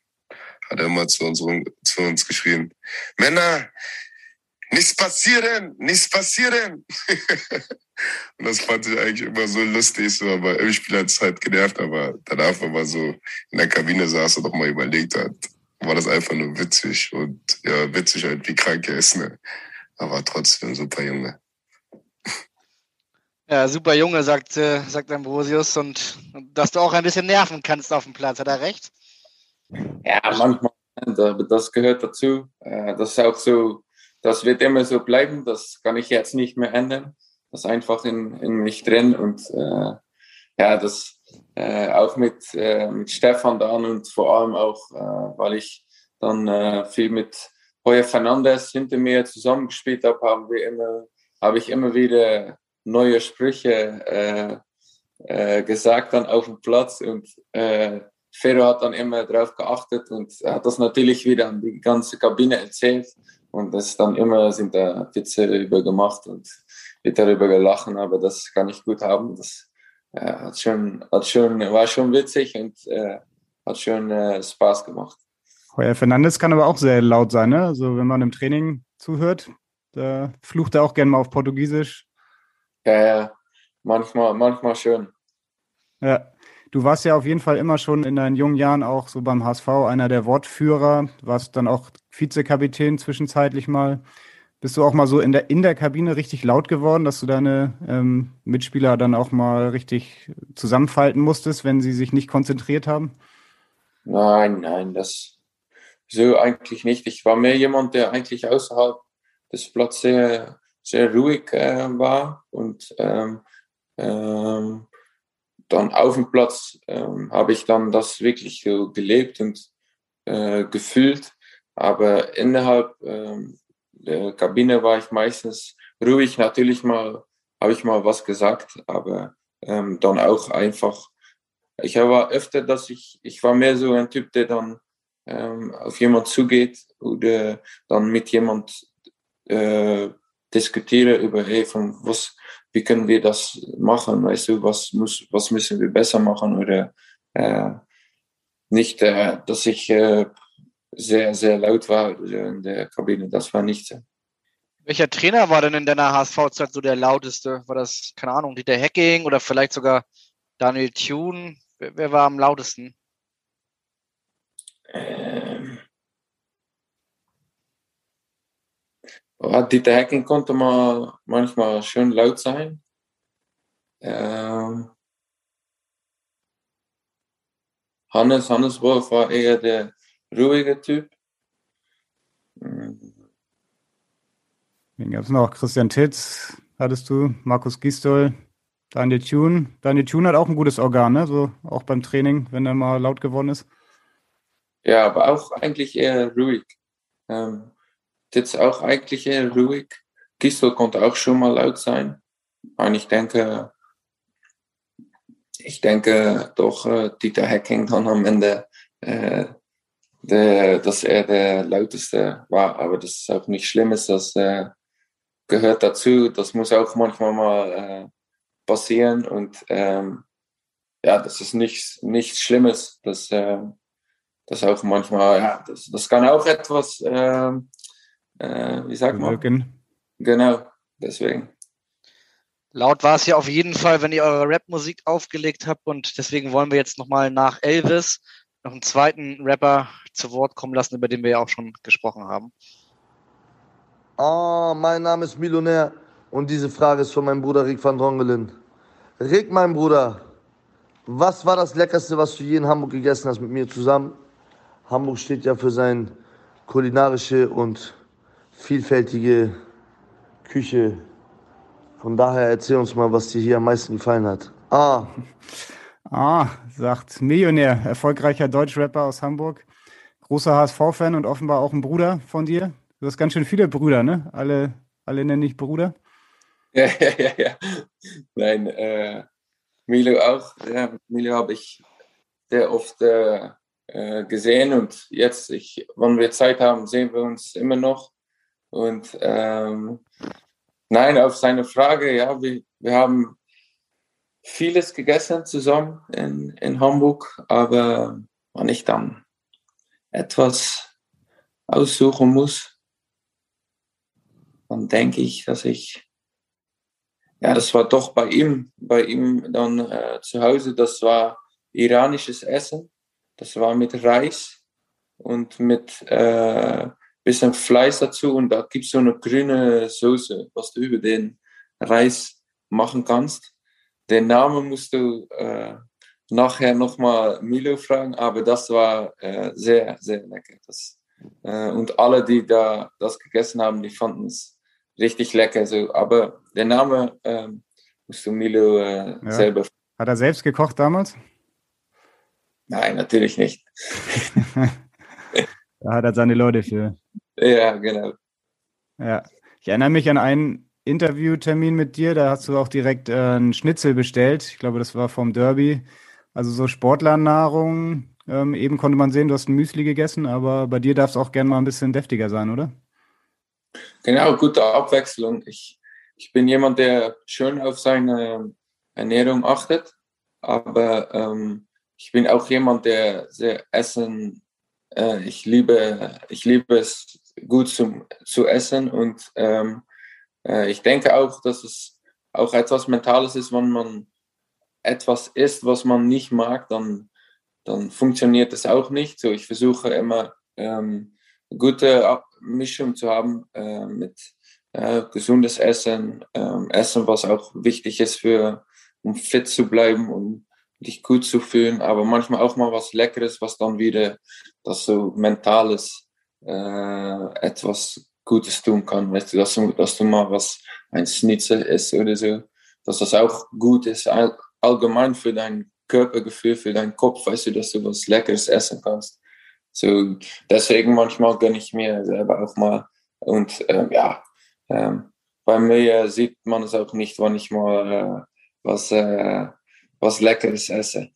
S7: hat er immer zu uns, zu uns geschrien, Männer, nichts passieren, nichts passieren. (laughs) und das fand ich eigentlich immer so lustig, so, aber im Spiel hat es halt genervt, aber danach, wenn man so in der Kabine saß und noch mal überlegt hat, war das einfach nur witzig und ja, witzig halt, wie krank er ist, ne? Aber trotzdem super Junge.
S3: Ja, super Junge, sagt, äh, sagt Ambrosius. Und, dass du auch ein bisschen nerven kannst auf dem Platz, hat er recht?
S5: Ja, manchmal. Das gehört dazu. Äh, das ist auch so, das wird immer so bleiben. Das kann ich jetzt nicht mehr ändern. Das ist einfach in, in mich drin. Und äh, ja, das äh, auch mit, äh, mit Stefan dann und vor allem auch, äh, weil ich dann äh, viel mit Heuer Fernandes hinter mir zusammengespielt habe, haben wir immer, habe ich immer wieder neue Sprüche äh, äh, gesagt dann auf dem Platz und äh, Ferro hat dann immer darauf geachtet und hat das natürlich wieder an die ganze Kabine erzählt und das dann immer sind da Witze darüber gemacht und wird darüber gelachen, aber das kann ich gut haben. Das äh, hat schon, hat schon, war schon witzig und äh, hat schon äh, Spaß gemacht.
S2: Heuer Fernandes kann aber auch sehr laut sein, ne? Also wenn man im Training zuhört, da flucht er auch gerne mal auf Portugiesisch.
S5: Ja, ja, manchmal, manchmal schön.
S2: Ja, du warst ja auf jeden Fall immer schon in deinen jungen Jahren auch so beim HSV einer der Wortführer, warst dann auch Vizekapitän zwischenzeitlich mal. Bist du auch mal so in der, in der Kabine richtig laut geworden, dass du deine ähm, Mitspieler dann auch mal richtig zusammenfalten musstest, wenn sie sich nicht konzentriert haben?
S5: Nein, nein, das so eigentlich nicht. Ich war mehr jemand, der eigentlich außerhalb des Platzes sehr, sehr ruhig äh, war und ähm, ähm, dann auf dem Platz ähm, habe ich dann das wirklich so gelebt und äh, gefühlt. Aber innerhalb ähm, der Kabine war ich meistens ruhig. Natürlich mal habe ich mal was gesagt, aber ähm, dann auch einfach. Ich war öfter, dass ich, ich war mehr so ein Typ, der dann ähm, auf jemand zugeht oder dann mit jemand äh, diskutiere über, hey, von was, wie können wir das machen, weißt du, was muss, was müssen wir besser machen oder äh, nicht, äh, dass ich äh, sehr, sehr laut war in der Kabine. Das war nicht so.
S3: Welcher Trainer war denn in deiner HSV-Zeit so der lauteste? War das, keine Ahnung, Dieter Hecking oder vielleicht sogar Daniel Thune? Wer, wer war am lautesten?
S5: Ähm, Dieter Hecking konnte mal manchmal schön laut sein. Ähm, Hannes, Hannes Wolf war eher der ruhige Typ.
S2: Wen gab es noch? Christian Titz hattest du, Markus Gistol, Daniel Thune. Daniel Thune hat auch ein gutes Organ, ne? So auch beim Training, wenn er mal laut geworden ist.
S5: Ja, aber auch eigentlich eher ruhig. Ähm, Titz auch eigentlich eher ruhig. Gistol konnte auch schon mal laut sein. Und ich denke, ich denke doch, äh, Dieter Hecking dann am Ende äh, der, dass er der lauteste war. Aber das ist auch nicht Schlimmes, das äh, gehört dazu. Das muss auch manchmal mal äh, passieren und ähm, ja, das ist nichts, nichts Schlimmes. Das, äh, das auch manchmal, ja, das, das kann auch etwas, äh, wie sagt man? Genau, deswegen.
S3: Laut war es ja auf jeden Fall, wenn ihr eure Rap-Musik aufgelegt habt und deswegen wollen wir jetzt nochmal nach Elvis noch einen zweiten Rapper zu Wort kommen lassen, über den wir ja auch schon gesprochen haben.
S8: Oh, mein Name ist Millionär und diese Frage ist von meinem Bruder Rick van Drongelen. Rick, mein Bruder, was war das Leckerste, was du je in Hamburg gegessen hast mit mir zusammen? Hamburg steht ja für seine kulinarische und vielfältige Küche. Von daher erzähl uns mal, was dir hier am meisten gefallen hat. Ah.
S2: Ah, sagt Millionär, erfolgreicher Deutschrapper aus Hamburg, großer HSV-Fan und offenbar auch ein Bruder von dir. Du hast ganz schön viele Brüder, ne? Alle, alle nenne ich Bruder. (laughs)
S5: Ja, ja, ja, ja. Nein, äh, Milo auch. Ja, Milo habe ich sehr oft äh, äh, gesehen und jetzt, ich, wenn wir Zeit haben, sehen wir uns immer noch. Und ähm, nein, auf seine Frage, ja, wir, wir haben vieles gegessen zusammen in, in Hamburg, aber wenn ich dann etwas aussuchen muss, dann denke ich, dass ich, ja, das war doch bei ihm, bei ihm dann äh, zu Hause, das war iranisches Essen, das war mit Reis und mit äh, bisschen Fleisch dazu und da gibt es so eine grüne Soße, was du über den Reis machen kannst. Den Namen musst du äh, nachher nochmal Milo fragen, aber das war äh, sehr, sehr lecker. Das, äh, und alle, die da das gegessen haben, die fanden es richtig lecker. So. Aber der Name ähm, musst du Milo äh, ja. selber fragen.
S2: Hat er selbst gekocht damals?
S5: Nein, natürlich nicht. (laughs)
S2: da hat er seine Leute für.
S5: Ja, genau.
S2: Ja, ich erinnere mich an einen Interviewtermin mit dir. Da hast du auch direkt äh, einen Schnitzel bestellt. Ich glaube, das war vom Derby. Also so Sportlernahrung. Ähm, eben konnte man sehen, du hast ein Müsli gegessen, aber bei dir darf es auch gerne mal ein bisschen deftiger sein, oder?
S5: Genau, gute Abwechslung. Ich, ich bin jemand, der schön auf seine Ernährung achtet, aber ähm, ich bin auch jemand, der sehr Essen äh, ich, liebe, ich liebe es gut zum, zu essen und ähm, äh, ich denke auch, dass es auch etwas Mentales ist, wenn man etwas isst, was man nicht mag, dann, dann funktioniert es auch nicht. So, ich versuche immer ähm, gute Mischung zu haben äh, mit äh, gesundes Essen, äh, Essen, was auch wichtig ist für, um fit zu bleiben und dich gut zu fühlen, aber manchmal auch mal was Leckeres, was dann wieder das so mentales äh, etwas Gutes tun kann. Weißt du, dass du, dass du mal was, ein Schnitzel isst oder so, dass das auch gut ist, all, allgemein für dein Körpergefühl, für deinen Kopf, weißt du, dass du was Leckeres essen kannst. So, deswegen manchmal gönne ich mir selber auch mal. Und ähm, ja, ähm, bei mir sieht man es auch nicht, wann ich mal äh, was, äh, was Leckeres esse.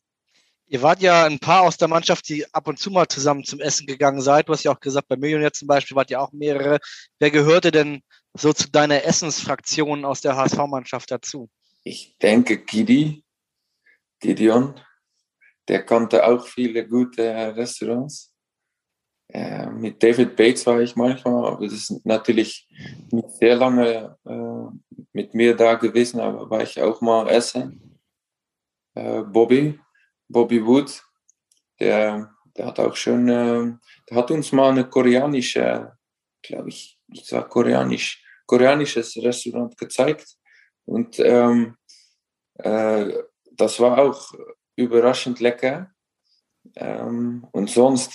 S3: Ihr wart ja ein paar aus der Mannschaft, die ab und zu mal zusammen zum Essen gegangen seid. Du hast ja auch gesagt, bei Millionär zum Beispiel wart ihr auch mehrere. Wer gehörte denn so zu deiner Essensfraktion aus der HSV-Mannschaft dazu?
S5: Ich denke Gidi, Gideon, der kannte auch viele gute Restaurants. Äh, mit David Bates war ich manchmal, aber das ist natürlich nicht sehr lange äh, mit mir da gewesen, aber war ich auch mal essen. Äh, Bobby, Bobby Wood, der, der hat auch schon, äh, der hat uns mal eine koreanische, glaube ich, das war koreanisch, koreanisches Restaurant gezeigt. Und ähm, äh, das war auch überraschend lecker. Ähm, und sonst,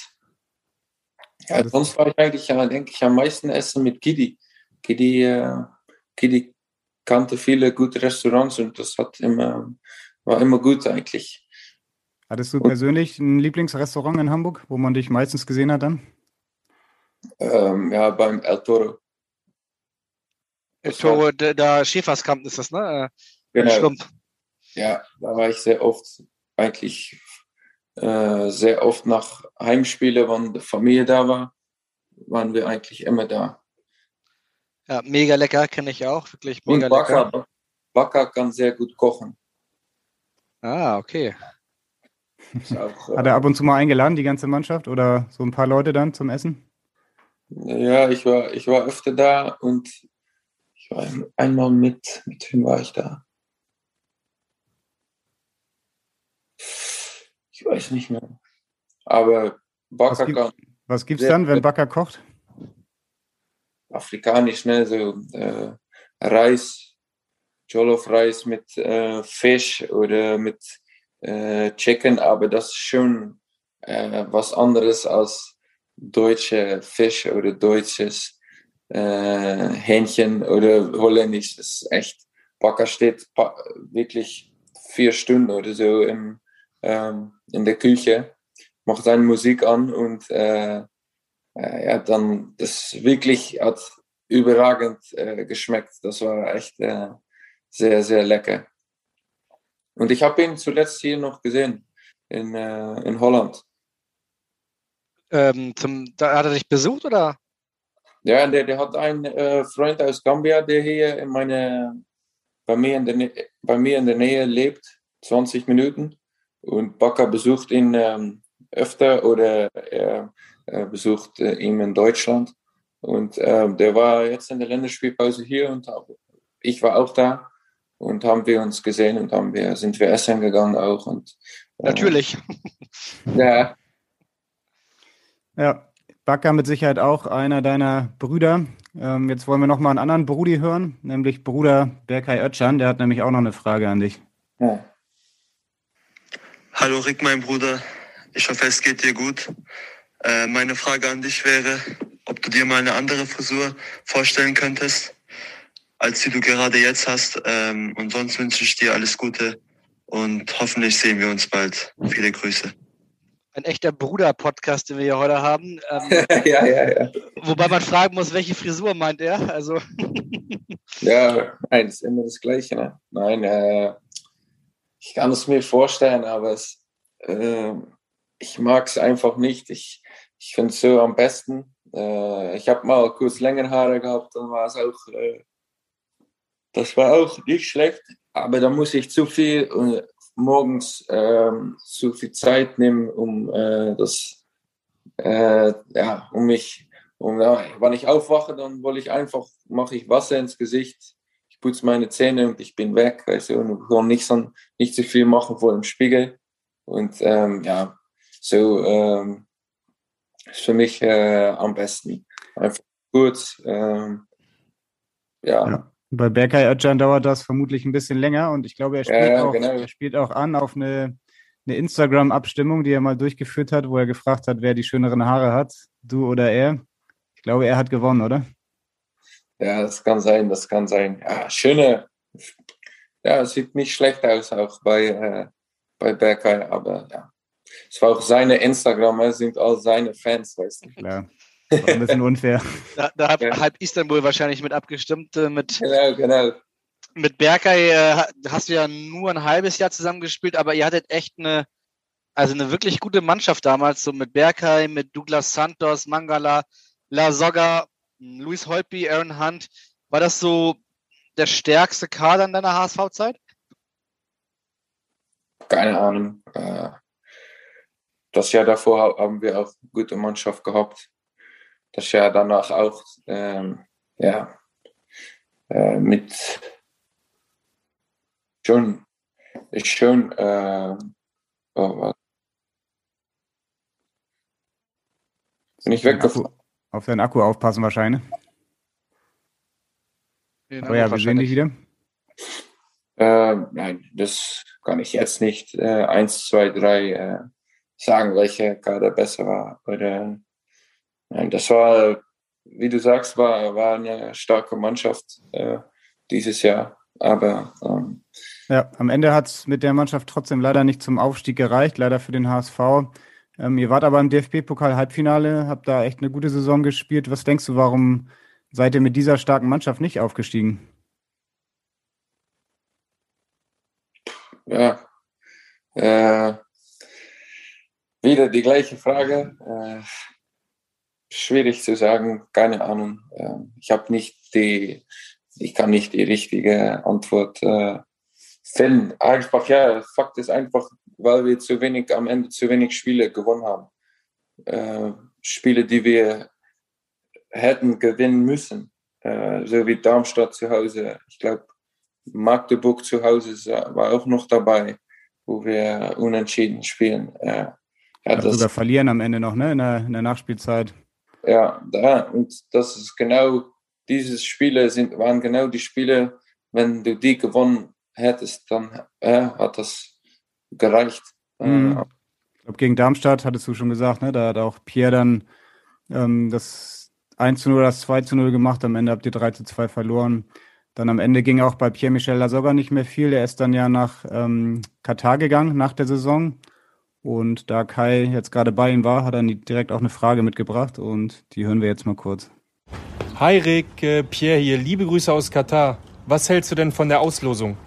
S5: ja, sonst war ich eigentlich, ja, denke ich, am meisten essen mit Gidi. Gidi, äh, Gidi kannte viele gute Restaurants und das hat immer, war immer gut eigentlich.
S2: Hattest du persönlich ein Lieblingsrestaurant in Hamburg, wo man dich meistens gesehen hat dann?
S5: Ähm, ja, beim El Toro.
S3: El Toro, da, da Schäferskamp ist das, ne?
S5: Äh, genau. Schlumpf. Ja, da war ich sehr oft, eigentlich äh, sehr oft nach Heimspiele, wenn die Familie da war, waren wir eigentlich immer da.
S3: Ja, mega lecker, kenne ich auch, wirklich mega Und Bakker, lecker.
S5: Bakker kann sehr gut kochen.
S3: Ah, okay.
S2: Auch, Hat er ab und zu mal eingeladen, die ganze Mannschaft oder so ein paar Leute dann zum Essen?
S5: Ja, ich war, ich war öfter da und ich war einmal mit, mit wem war ich da? Ich weiß nicht mehr. Aber Bakker
S2: kann. Was gibt es dann, wenn Bakker kocht?
S5: Afrikanisch, ne? So äh, Reis, Jollof-Reis mit äh, Fisch oder mit äh, Chicken, aber das ist schon äh, was anderes als deutsche Fisch oder deutsches äh, Hähnchen oder holländisch. Das ist echt, Bakker steht wirklich vier Stunden oder so im, ähm, in der Küche, macht seine Musik an und äh, äh, ja, dann das wirklich hat überragend äh, geschmeckt. Das war echt äh, sehr, sehr lecker. Und ich habe ihn zuletzt hier noch gesehen, in, äh, in Holland.
S3: Ähm, zum, da hat er dich besucht oder?
S5: Ja, der, der hat einen äh, Freund aus Gambia, der hier in meine, bei, mir in der, bei mir in der Nähe lebt, 20 Minuten. Und Bakker besucht ihn ähm, öfter oder er, er besucht äh, ihn in Deutschland. Und äh, der war jetzt in der Länderspielpause hier und ich war auch da und haben wir uns gesehen und haben wir, sind wir essen gegangen auch. Und,
S3: äh, Natürlich. (laughs)
S5: ja.
S2: Ja, Bakker mit Sicherheit auch einer deiner Brüder. Ähm, jetzt wollen wir noch mal einen anderen Brudi hören, nämlich Bruder Berkay Özcan. Der hat nämlich auch noch eine Frage an dich. Ja.
S9: Hallo Rick, mein Bruder. Ich hoffe, es geht dir gut. Äh, meine Frage an dich wäre, ob du dir mal eine andere Frisur vorstellen könntest als die du gerade jetzt hast. Ähm, und sonst wünsche ich dir alles Gute und hoffentlich sehen wir uns bald. Viele Grüße.
S3: Ein echter Bruder-Podcast, den wir hier heute haben. Ähm, (laughs)
S5: ja, ja, ja.
S3: Wobei man fragen muss, welche Frisur meint er? Also. (laughs)
S5: ja, eins, immer das Gleiche. Ne? Nein, äh, ich kann es mir vorstellen, aber es, äh, ich mag es einfach nicht. Ich, ich finde es so am besten. Äh, ich habe mal kurz längere Haare gehabt, dann war es auch äh, das war auch nicht schlecht, aber da muss ich zu viel äh, morgens ähm, zu viel Zeit nehmen, um äh, das äh, ja, um mich, um, ja, wenn ich aufwache, dann wollte ich einfach, mache ich Wasser ins Gesicht, ich putze meine Zähne und ich bin weg, weißt du, und kann nicht so, nicht so viel machen vor dem Spiegel. Und ähm, ja, so ähm, ist für mich äh, am besten. Einfach kurz, ähm, ja.
S2: Ja. Bei Berkay Özcan dauert das vermutlich ein bisschen länger und ich glaube, er spielt,
S5: Ja,
S2: auch,
S5: genau.
S2: er spielt auch an auf eine, eine Instagram-Abstimmung, die er mal durchgeführt hat, wo er gefragt hat, wer die schöneren Haare hat, du oder er. Ich glaube, er hat gewonnen, oder?
S5: Ja, das kann sein, das kann sein. Ja, schöne, ja, es sieht nicht schlecht aus auch bei, äh, bei Berkay, aber ja. Es war auch seine Instagram, es sind all seine Fans, weißt du.
S2: Klar. War ein bisschen unfair. (laughs)
S3: Da, da hat
S5: Ja.
S3: halb Istanbul wahrscheinlich mit abgestimmt. Äh, mit,
S5: Genau, genau.
S3: mit Berkay äh, ha- hast du ja nur ein halbes Jahr zusammengespielt, aber ihr hattet echt eine, also eine wirklich gute Mannschaft damals, so mit Berkay, mit Douglas Santos, Mangala, La Soga, Luis Holtby, Aaron Hunt. War das so der stärkste Kader in deiner HSV-Zeit?
S5: Keine Ahnung. Äh, das Jahr davor haben wir auch gute Mannschaft gehabt. Das Jahr danach auch, ähm, ja, äh, mit schon, ist schon, äh, oh, was? bin ich weggefallen.
S2: Auf deinen Akku aufpassen wahrscheinlich. Aber ja, wir sehen dich wieder.
S5: Äh, nein, das kann ich jetzt nicht äh, eins, zwei, drei äh, sagen, welcher Kader besser war. Oder, das war, wie du sagst, war, war eine starke Mannschaft äh, dieses Jahr. Aber ähm,
S2: Ja, am Ende hat es mit der Mannschaft trotzdem leider nicht zum Aufstieg gereicht, leider für den HSV. Ähm, ihr wart aber im DFB-Pokal-Halbfinale, habt da echt eine gute Saison gespielt. Was denkst du, warum seid ihr mit dieser starken Mannschaft nicht aufgestiegen?
S5: ja, äh, wieder die gleiche Frage. Äh, schwierig zu sagen, keine Ahnung. Äh, ich habe nicht die, ich kann nicht die richtige Antwort äh, finden. Einfach, ja, Fakt ist einfach, weil wir zu wenig, am Ende zu wenig Spiele gewonnen haben. Äh, Spiele, die wir hätten gewinnen müssen. Äh, so wie Darmstadt zu Hause. Ich glaube, Magdeburg zu Hause war auch noch dabei, wo wir unentschieden spielen. Äh, ja,
S2: glaub,
S5: das,
S2: sogar verlieren am Ende noch, ne? In der, in der Nachspielzeit.
S5: Ja, da, und das ist genau, diese Spiele sind, waren genau die Spiele, wenn du die gewonnen hättest, dann äh, hat das gereicht.
S2: Mhm.
S5: Äh,
S2: Ich glaube, gegen Darmstadt hattest du schon gesagt, ne? Da hat auch Pierre dann ähm, das 1 zu 0, das 2 zu 0 gemacht. Am Ende habt ihr 3 zu 2 verloren. Dann am Ende ging auch bei Pierre-Michel Lasogga nicht mehr viel. Der ist dann ja nach ähm, Katar gegangen nach der Saison. Und da Kai jetzt gerade bei ihm war, hat er direkt auch eine Frage mitgebracht und die hören wir jetzt mal kurz.
S10: Hi Rick, äh, Pierre hier, liebe Grüße aus Katar. Was hältst du denn von der Auslosung?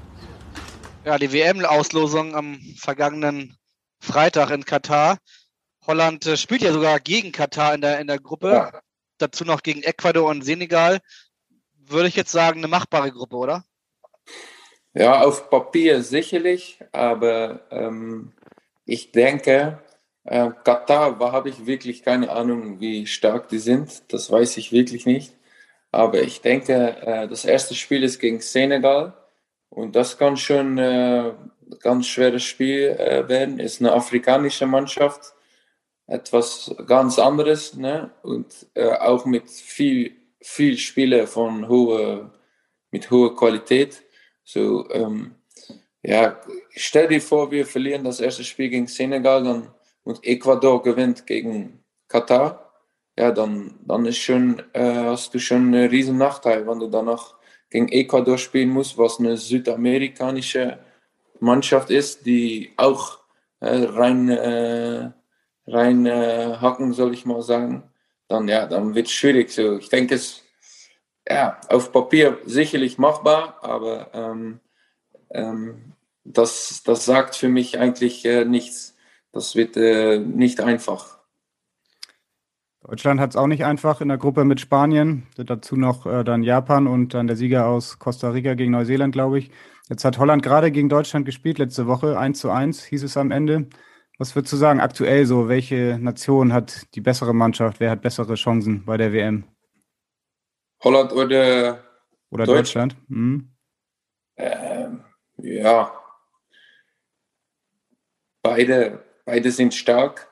S3: Ja, die WM-Auslosung am vergangenen Freitag in Katar. Holland äh, spielt ja sogar gegen Katar in der, in der Gruppe.
S5: Ja.
S3: Dazu noch gegen Ecuador und Senegal. Würde ich jetzt sagen, eine machbare Gruppe, oder?
S5: Ja, auf Papier sicherlich, aber ähm, ich denke, äh, Katar habe ich wirklich keine Ahnung, wie stark die sind. Das weiß ich wirklich nicht. Aber ich denke, äh, das erste Spiel ist gegen Senegal und das kann schon äh, ein ganz schweres Spiel äh, werden. Ist eine afrikanische Mannschaft, etwas ganz anderes ne? und äh, auch mit viel, viel Spiele von hoher, mit hoher Qualität. So, ähm, ja, stell dir vor, wir verlieren das erste Spiel gegen Senegal dann, und Ecuador gewinnt gegen Katar. Ja, dann, dann ist schon, äh, hast du schon einen riesen Nachteil, wenn du danach gegen Ecuador spielen musst, was eine südamerikanische Mannschaft ist, die auch äh, rein, äh, rein äh, hacken, soll ich mal sagen. Dann, ja, dann wird es schwierig. So, ich denke, es ja, auf Papier sicherlich machbar, aber ähm, ähm, das, das sagt für mich eigentlich äh, nichts. Das wird äh, nicht einfach.
S2: Deutschland hat es auch nicht einfach in der Gruppe mit Spanien. Dazu noch äh, dann Japan und dann der Sieger aus Costa Rica gegen Neuseeland, glaube ich. Jetzt hat Holland gerade gegen Deutschland gespielt letzte Woche, 1 zu 1 hieß es am Ende. Was würdest du sagen, aktuell so, welche Nation hat die bessere Mannschaft? Wer hat bessere Chancen bei der WM?
S5: Holland oder,
S2: oder Deutschland? Deutschland?
S5: Mhm. Ähm, ja, beide, beide sind stark,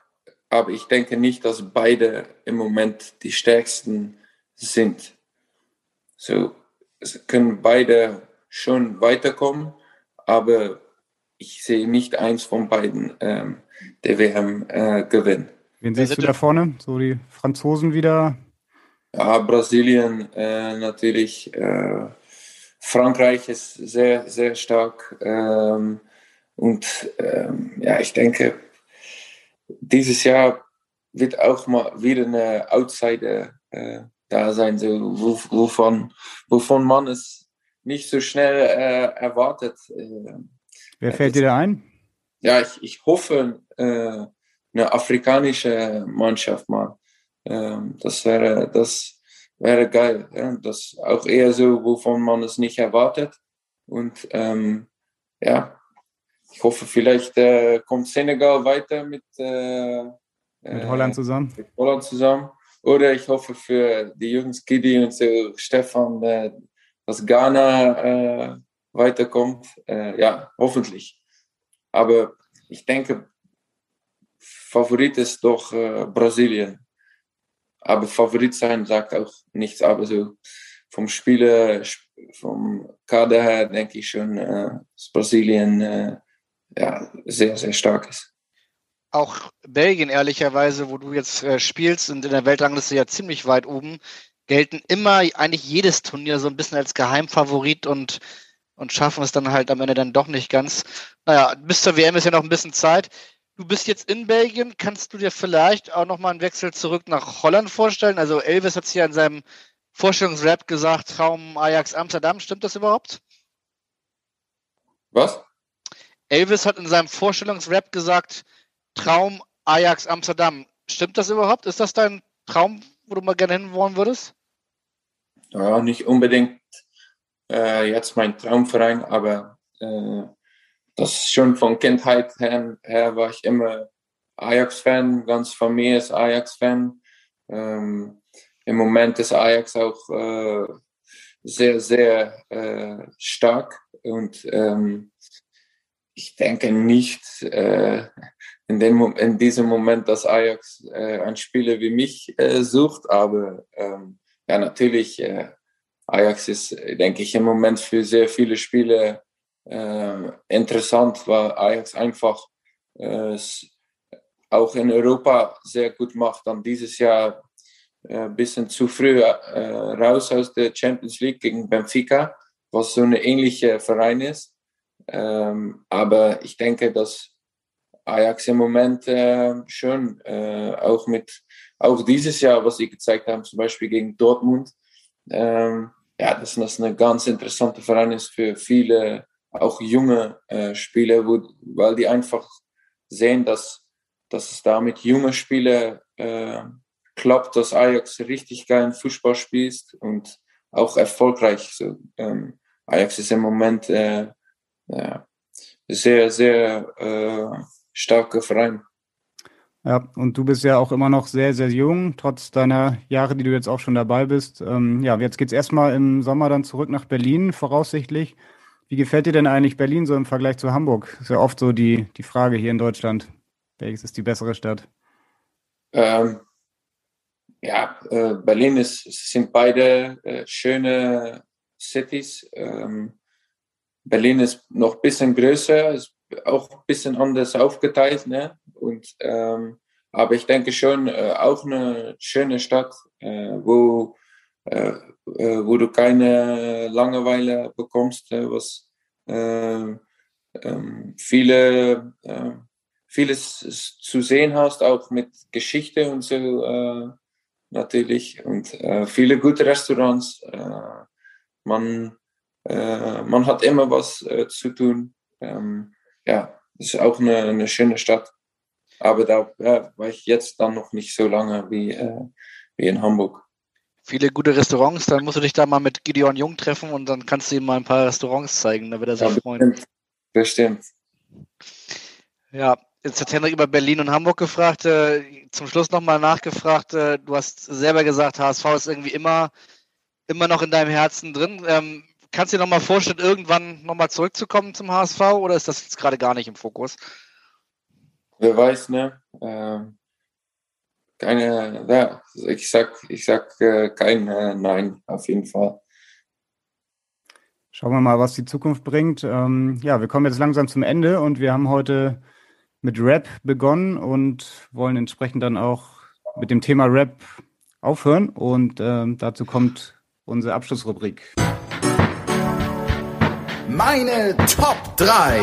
S5: aber ich denke nicht, dass beide im Moment die stärksten sind. So es können beide schon weiterkommen, aber ich sehe nicht eins von beiden ähm, der WM äh, gewinnen.
S2: Wen siehst du da vorne? So die Franzosen wieder?
S5: Ja, Brasilien äh, natürlich. Äh, Frankreich ist sehr, sehr stark. Ähm, und ähm, ja, ich denke, dieses Jahr wird auch mal wieder eine Outsider äh, da sein, so, wovon, wovon man es nicht so schnell äh, erwartet. Äh,
S2: Wer fällt dir da ein?
S5: Ja, ich, ich hoffe, äh, eine afrikanische Mannschaft mal. Ähm, das wäre, das wäre geil. Ja? Das auch eher so, wovon man es nicht erwartet. Und ähm, ja, ich hoffe, vielleicht äh, kommt Senegal weiter mit, äh,
S2: mit Holland zusammen.
S5: Mit Holland zusammen. Oder ich hoffe für die Jungs Gidi und so Stefan, äh, dass Ghana äh, weiterkommt. Äh, ja, hoffentlich. Aber ich denke, Favorit ist doch äh, Brasilien. Aber Favorit sein sagt auch nichts. Aber so vom Spieler, vom Kader her denke ich schon, äh, dass Brasilien äh, ja, sehr, sehr stark ist
S3: auch Belgien ehrlicherweise, wo du jetzt äh, spielst und in der Weltrangliste ja ziemlich weit oben, gelten immer eigentlich jedes Turnier so ein bisschen als Geheimfavorit und, und schaffen es dann halt am Ende dann doch nicht ganz. Naja, bis zur WM ist ja noch ein bisschen Zeit. Du bist jetzt in Belgien. Kannst du dir vielleicht auch nochmal einen Wechsel zurück nach Holland vorstellen? Also Elvis hat es ja in seinem Vorstellungsrap gesagt, Traum Ajax Amsterdam. Stimmt das überhaupt?
S5: Was?
S3: Elvis hat in seinem Vorstellungsrap gesagt, Traum Ajax Amsterdam. Stimmt das überhaupt? Ist das dein Traum, wo du mal gerne hin wollen würdest?
S5: Ja, nicht unbedingt äh, jetzt mein Traumverein, aber äh, das schon von Kindheit her, her war ich immer Ajax-Fan, ganz Familie ist Ajax-Fan. Ähm, Im Moment ist Ajax auch äh, sehr, sehr äh, stark und ähm, ich denke nicht, äh, in, dem, in diesem Moment, dass Ajax äh, einen Spieler wie mich äh, sucht. Aber ähm, ja, natürlich, äh, Ajax ist, denke ich, im Moment für sehr viele Spieler äh, interessant, weil Ajax einfach äh, auch in Europa sehr gut macht. Dann dieses Jahr ein äh, bisschen zu früh raus aus der Champions League gegen Benfica, was so eine ähnliche Verein ist. Ähm, aber ich denke, dass Ajax im Moment äh, schon, äh, auch mit, auch dieses Jahr, was sie gezeigt haben, zum Beispiel gegen Dortmund, ähm, ja, dass das eine ganz interessante Verein ist für viele, auch junge äh, Spieler, wo, weil die einfach sehen, dass, dass es da mit jungen Spielern äh, klappt, dass Ajax richtig geilen Fußball spielt und auch erfolgreich. So, ähm, Ajax ist im Moment äh, ja, sehr, sehr äh, starker Verein.
S2: Ja, und du bist ja auch immer noch sehr, sehr jung, trotz deiner Jahre, die du jetzt auch schon dabei bist. Ähm, ja, jetzt geht es erstmal im Sommer dann zurück nach Berlin, voraussichtlich. Wie gefällt dir denn eigentlich Berlin so im Vergleich zu Hamburg? Ist ja oft so die, die Frage hier in Deutschland. Welches ist die bessere Stadt?
S5: Ähm, ja, äh, Berlin ist, sind beide äh, schöne Cities. Ähm, Berlin ist noch ein bisschen größer, ist auch ein bisschen anders aufgeteilt. Ne? Und, ähm, aber ich denke schon, äh, auch eine schöne Stadt, äh, wo, äh, äh wo du keine Langeweile bekommst, äh, was ähm, ähm, viele, äh, vieles zu sehen hast, auch mit Geschichte und so natürlich. Und viele gute Restaurants. man, man hat immer was zu tun. Ähm, ja, ist auch eine, eine schöne Stadt. Aber da ja, war ich jetzt dann noch nicht so lange wie, äh, wie in Hamburg.
S3: Viele gute Restaurants, dann musst du dich da mal mit Gideon Jung treffen und dann kannst du ihm mal ein paar Restaurants zeigen, da wird er sich ja, freuen.
S5: Bestimmt.
S3: Ja, Jetzt hat Henrik über Berlin und Hamburg gefragt. Äh, zum Schluss nochmal nachgefragt. Äh, du hast selber gesagt, HSV ist irgendwie immer, immer noch in deinem Herzen drin. Kannst du dir nochmal vorstellen, irgendwann nochmal zurückzukommen zum HSV oder ist das jetzt gerade gar nicht im Fokus?
S5: Wer weiß, ne? Ähm, keine, ja, ich sag, ich sag äh, kein äh, Nein, auf jeden Fall.
S2: Schauen wir mal, was die Zukunft bringt. Ähm, ja, wir kommen jetzt langsam zum Ende und wir haben heute mit Rap begonnen und wollen entsprechend dann auch mit dem Thema Rap aufhören. Und ähm, dazu kommt unsere Abschlussrubrik.
S11: Meine Top 3.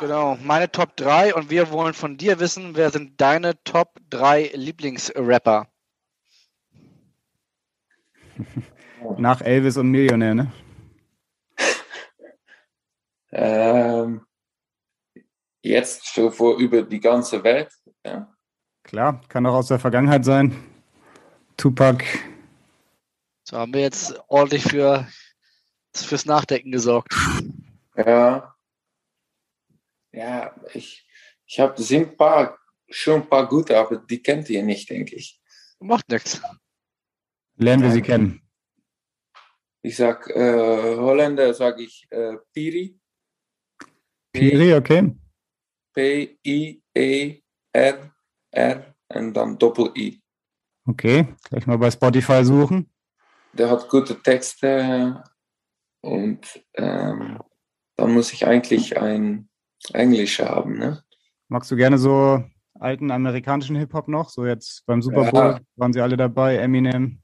S3: Genau, meine Top 3 und wir wollen von dir wissen, wer sind deine Top 3 Lieblingsrapper? (laughs)
S2: Nach Elvis und Millionär, ne?
S5: Ähm, jetzt so vor über die ganze Welt. Ja.
S2: Klar, kann auch aus der Vergangenheit sein. Tupac.
S3: So haben wir jetzt ordentlich für, fürs Nachdenken gesorgt.
S5: Ja. Ja, ich, ich habe sind ein paar, schon ein paar gute, aber die kennt ihr nicht, denke ich.
S3: Macht nichts.
S2: Lernen wir sie kennen.
S5: Ich sag äh, Holländer, sage ich äh, Piri.
S2: Piri, okay.
S5: P-I-E-R-R und dann Doppel-I.
S2: Okay, gleich mal bei Spotify suchen.
S5: Der hat gute Texte und ähm, dann muss ich eigentlich ein Englisch haben. Ne?
S2: Magst du gerne so alten amerikanischen Hip-Hop noch? So jetzt beim Super Bowl
S5: Ja.
S2: waren sie alle dabei, Eminem.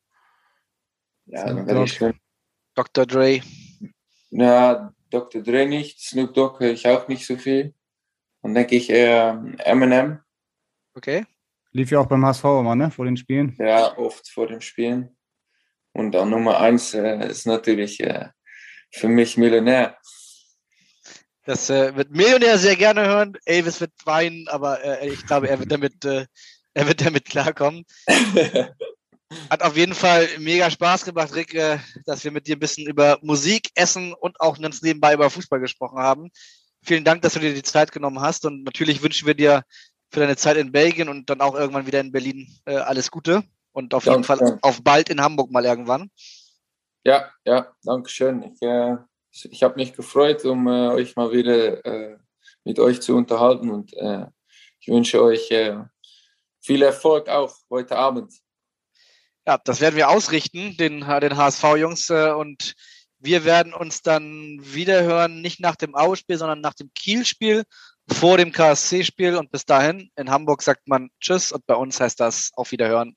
S5: Ja, dann werde ich
S2: Dogg.
S5: schon.
S3: Dr. Dre.
S5: Ja, Dr. Dre nicht, Snoop Dogg höre ich auch nicht so viel. Dann denke ich eher Eminem.
S3: Okay.
S2: Lief ja auch beim HSV immer, ne? Vor den Spielen.
S5: Ja, oft vor dem Spielen. Und dann Nummer eins äh, ist natürlich äh, für mich Millionär.
S3: Das äh, wird Millionär sehr gerne hören. Elvis wird weinen, aber äh, ich glaube, er wird damit, äh, er wird damit klarkommen. (laughs) Hat auf jeden Fall mega Spaß gemacht, Rick, äh, dass wir mit dir ein bisschen über Musik, Essen und auch ganz nebenbei über Fußball gesprochen haben. Vielen Dank, dass du dir die Zeit genommen hast und natürlich wünschen wir dir für deine Zeit in Belgien und dann auch irgendwann wieder in Berlin äh, alles Gute und auf jeden
S5: Danke.
S3: Fall auf bald in Hamburg mal irgendwann.
S5: Ja, ja, danke schön. Ich, äh, ich habe mich gefreut, um äh, euch mal wieder äh, mit euch zu unterhalten und äh, ich wünsche euch äh, viel Erfolg auch heute Abend.
S3: Ja, das werden wir ausrichten, den, den HSV-Jungs. Äh, und wir werden uns dann wieder hören, nicht nach dem Aue-Spiel, sondern nach dem Kiel-Spiel, vor dem KSC-Spiel. Und bis dahin, in Hamburg sagt man Tschüss und bei uns heißt das auf Wiederhören.